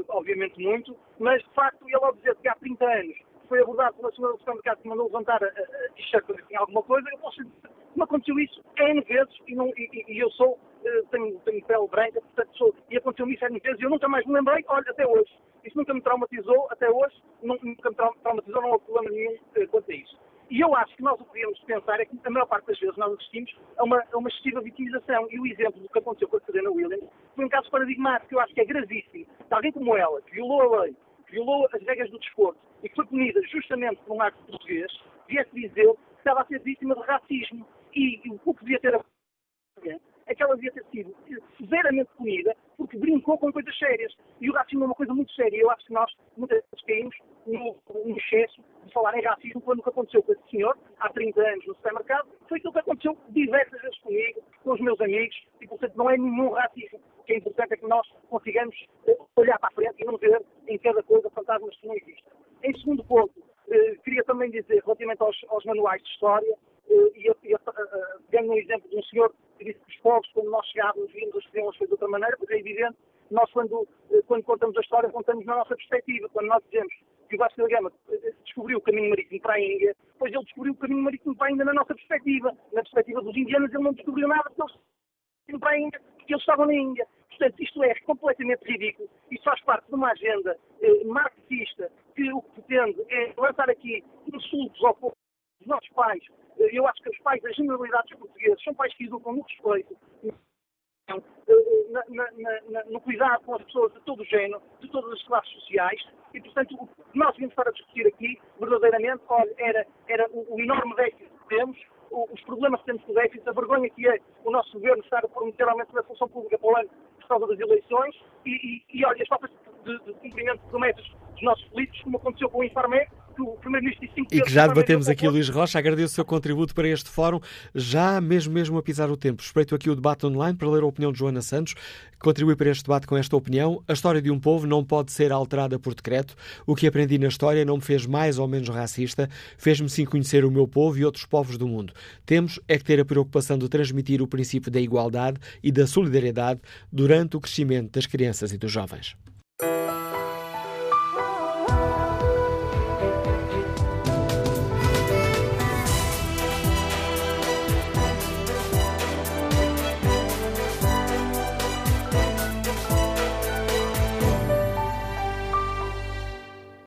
obviamente muito, mas de facto ele ao dizer que há 30 anos foi abordado pela senhora do supermercado que mandou levantar a, a t-shirt alguma coisa, eu posso dizer que me aconteceu isso N vezes e, não, e, e eu sou, tenho, tenho pele branca, portanto sou, e aconteceu-me isso N vezes e eu nunca mais me lembrei, olha, até hoje. Isso nunca me traumatizou, até hoje, nunca me traumatizou, não há problema nenhum eh, quanto a isso. E eu acho que nós o que podemos pensar é que, a maior parte das vezes, nós assistimos a uma, a uma excessiva vitimização. E o exemplo do que aconteceu com a Serena Williams foi um caso paradigmático, que eu acho que é gravíssimo. De alguém como ela, que violou a lei, que violou as regras do desporto e que foi punida justamente por um acto português, viesse dizer que estava a ser vítima de racismo. E, o que devia ter é que ela devia ter sido severamente punida porque brincou com coisas sérias. E o racismo é uma coisa muito séria. Eu acho que nós muitas vezes caímos no excesso de falar em racismo quando o que aconteceu com esse senhor, há 30 anos no supermercado, foi aquilo que aconteceu diversas vezes comigo, com os meus amigos, e portanto não é nenhum racismo. O que é importante é que nós consigamos eh, olhar para a frente e não ver em cada coisa fantasmas que não existem. Em segundo ponto, eh, queria também dizer, relativamente aos, aos manuais de história, e eu, eu uh, um exemplo de um senhor que disse que os povos, quando nós chegávamos, vimos as coisas de outra maneira, porque é evidente, nós quando, quando contamos a história, contamos na nossa perspectiva. Quando nós dizemos que o Vasco da Gama descobriu o caminho marítimo para a Índia, pois ele descobriu o caminho marítimo para a Índia na nossa perspectiva. Na perspectiva dos indianos, ele não descobriu nada, porque eles para a Índia, porque eles estavam na Índia. Portanto, isto é completamente ridículo. Isto faz parte de uma agenda eh, marxista que o que pretende é lançar aqui insultos ao povo dos nossos pais. Eh, eu acho que os pais das generalidades portuguesas são pais que educam no respeito, na, na, na, no cuidado com as pessoas de todo o género, de todas as classes sociais, e portanto o que nós vimos para discutir aqui, verdadeiramente, olha, era, era o, o enorme déficit que temos, os problemas que temos com o déficit, a vergonha que é o nosso governo estar a prometer aumento da função pública para o ano por causa das eleições, e, e, e olha, as faltas de, de cumprimento de promessas dos nossos políticos, como aconteceu com o Infarmed, que o Primeiro-Ministro disse E que já debatemos aqui, Luís Rocha. Agradeço o seu contributo para este fórum, já mesmo mesmo a pisar o tempo. Espreito aqui o debate online para ler a opinião de Joana Santos, que contribui para este debate com esta opinião. A história de um povo não pode ser alterada por decreto. O que aprendi na história não me fez mais ou menos racista, fez-me sim conhecer o meu povo e outros povos do mundo. Temos é que ter a preocupação de transmitir o princípio da igualdade e da solidariedade durante o crescimento das crianças e dos jovens.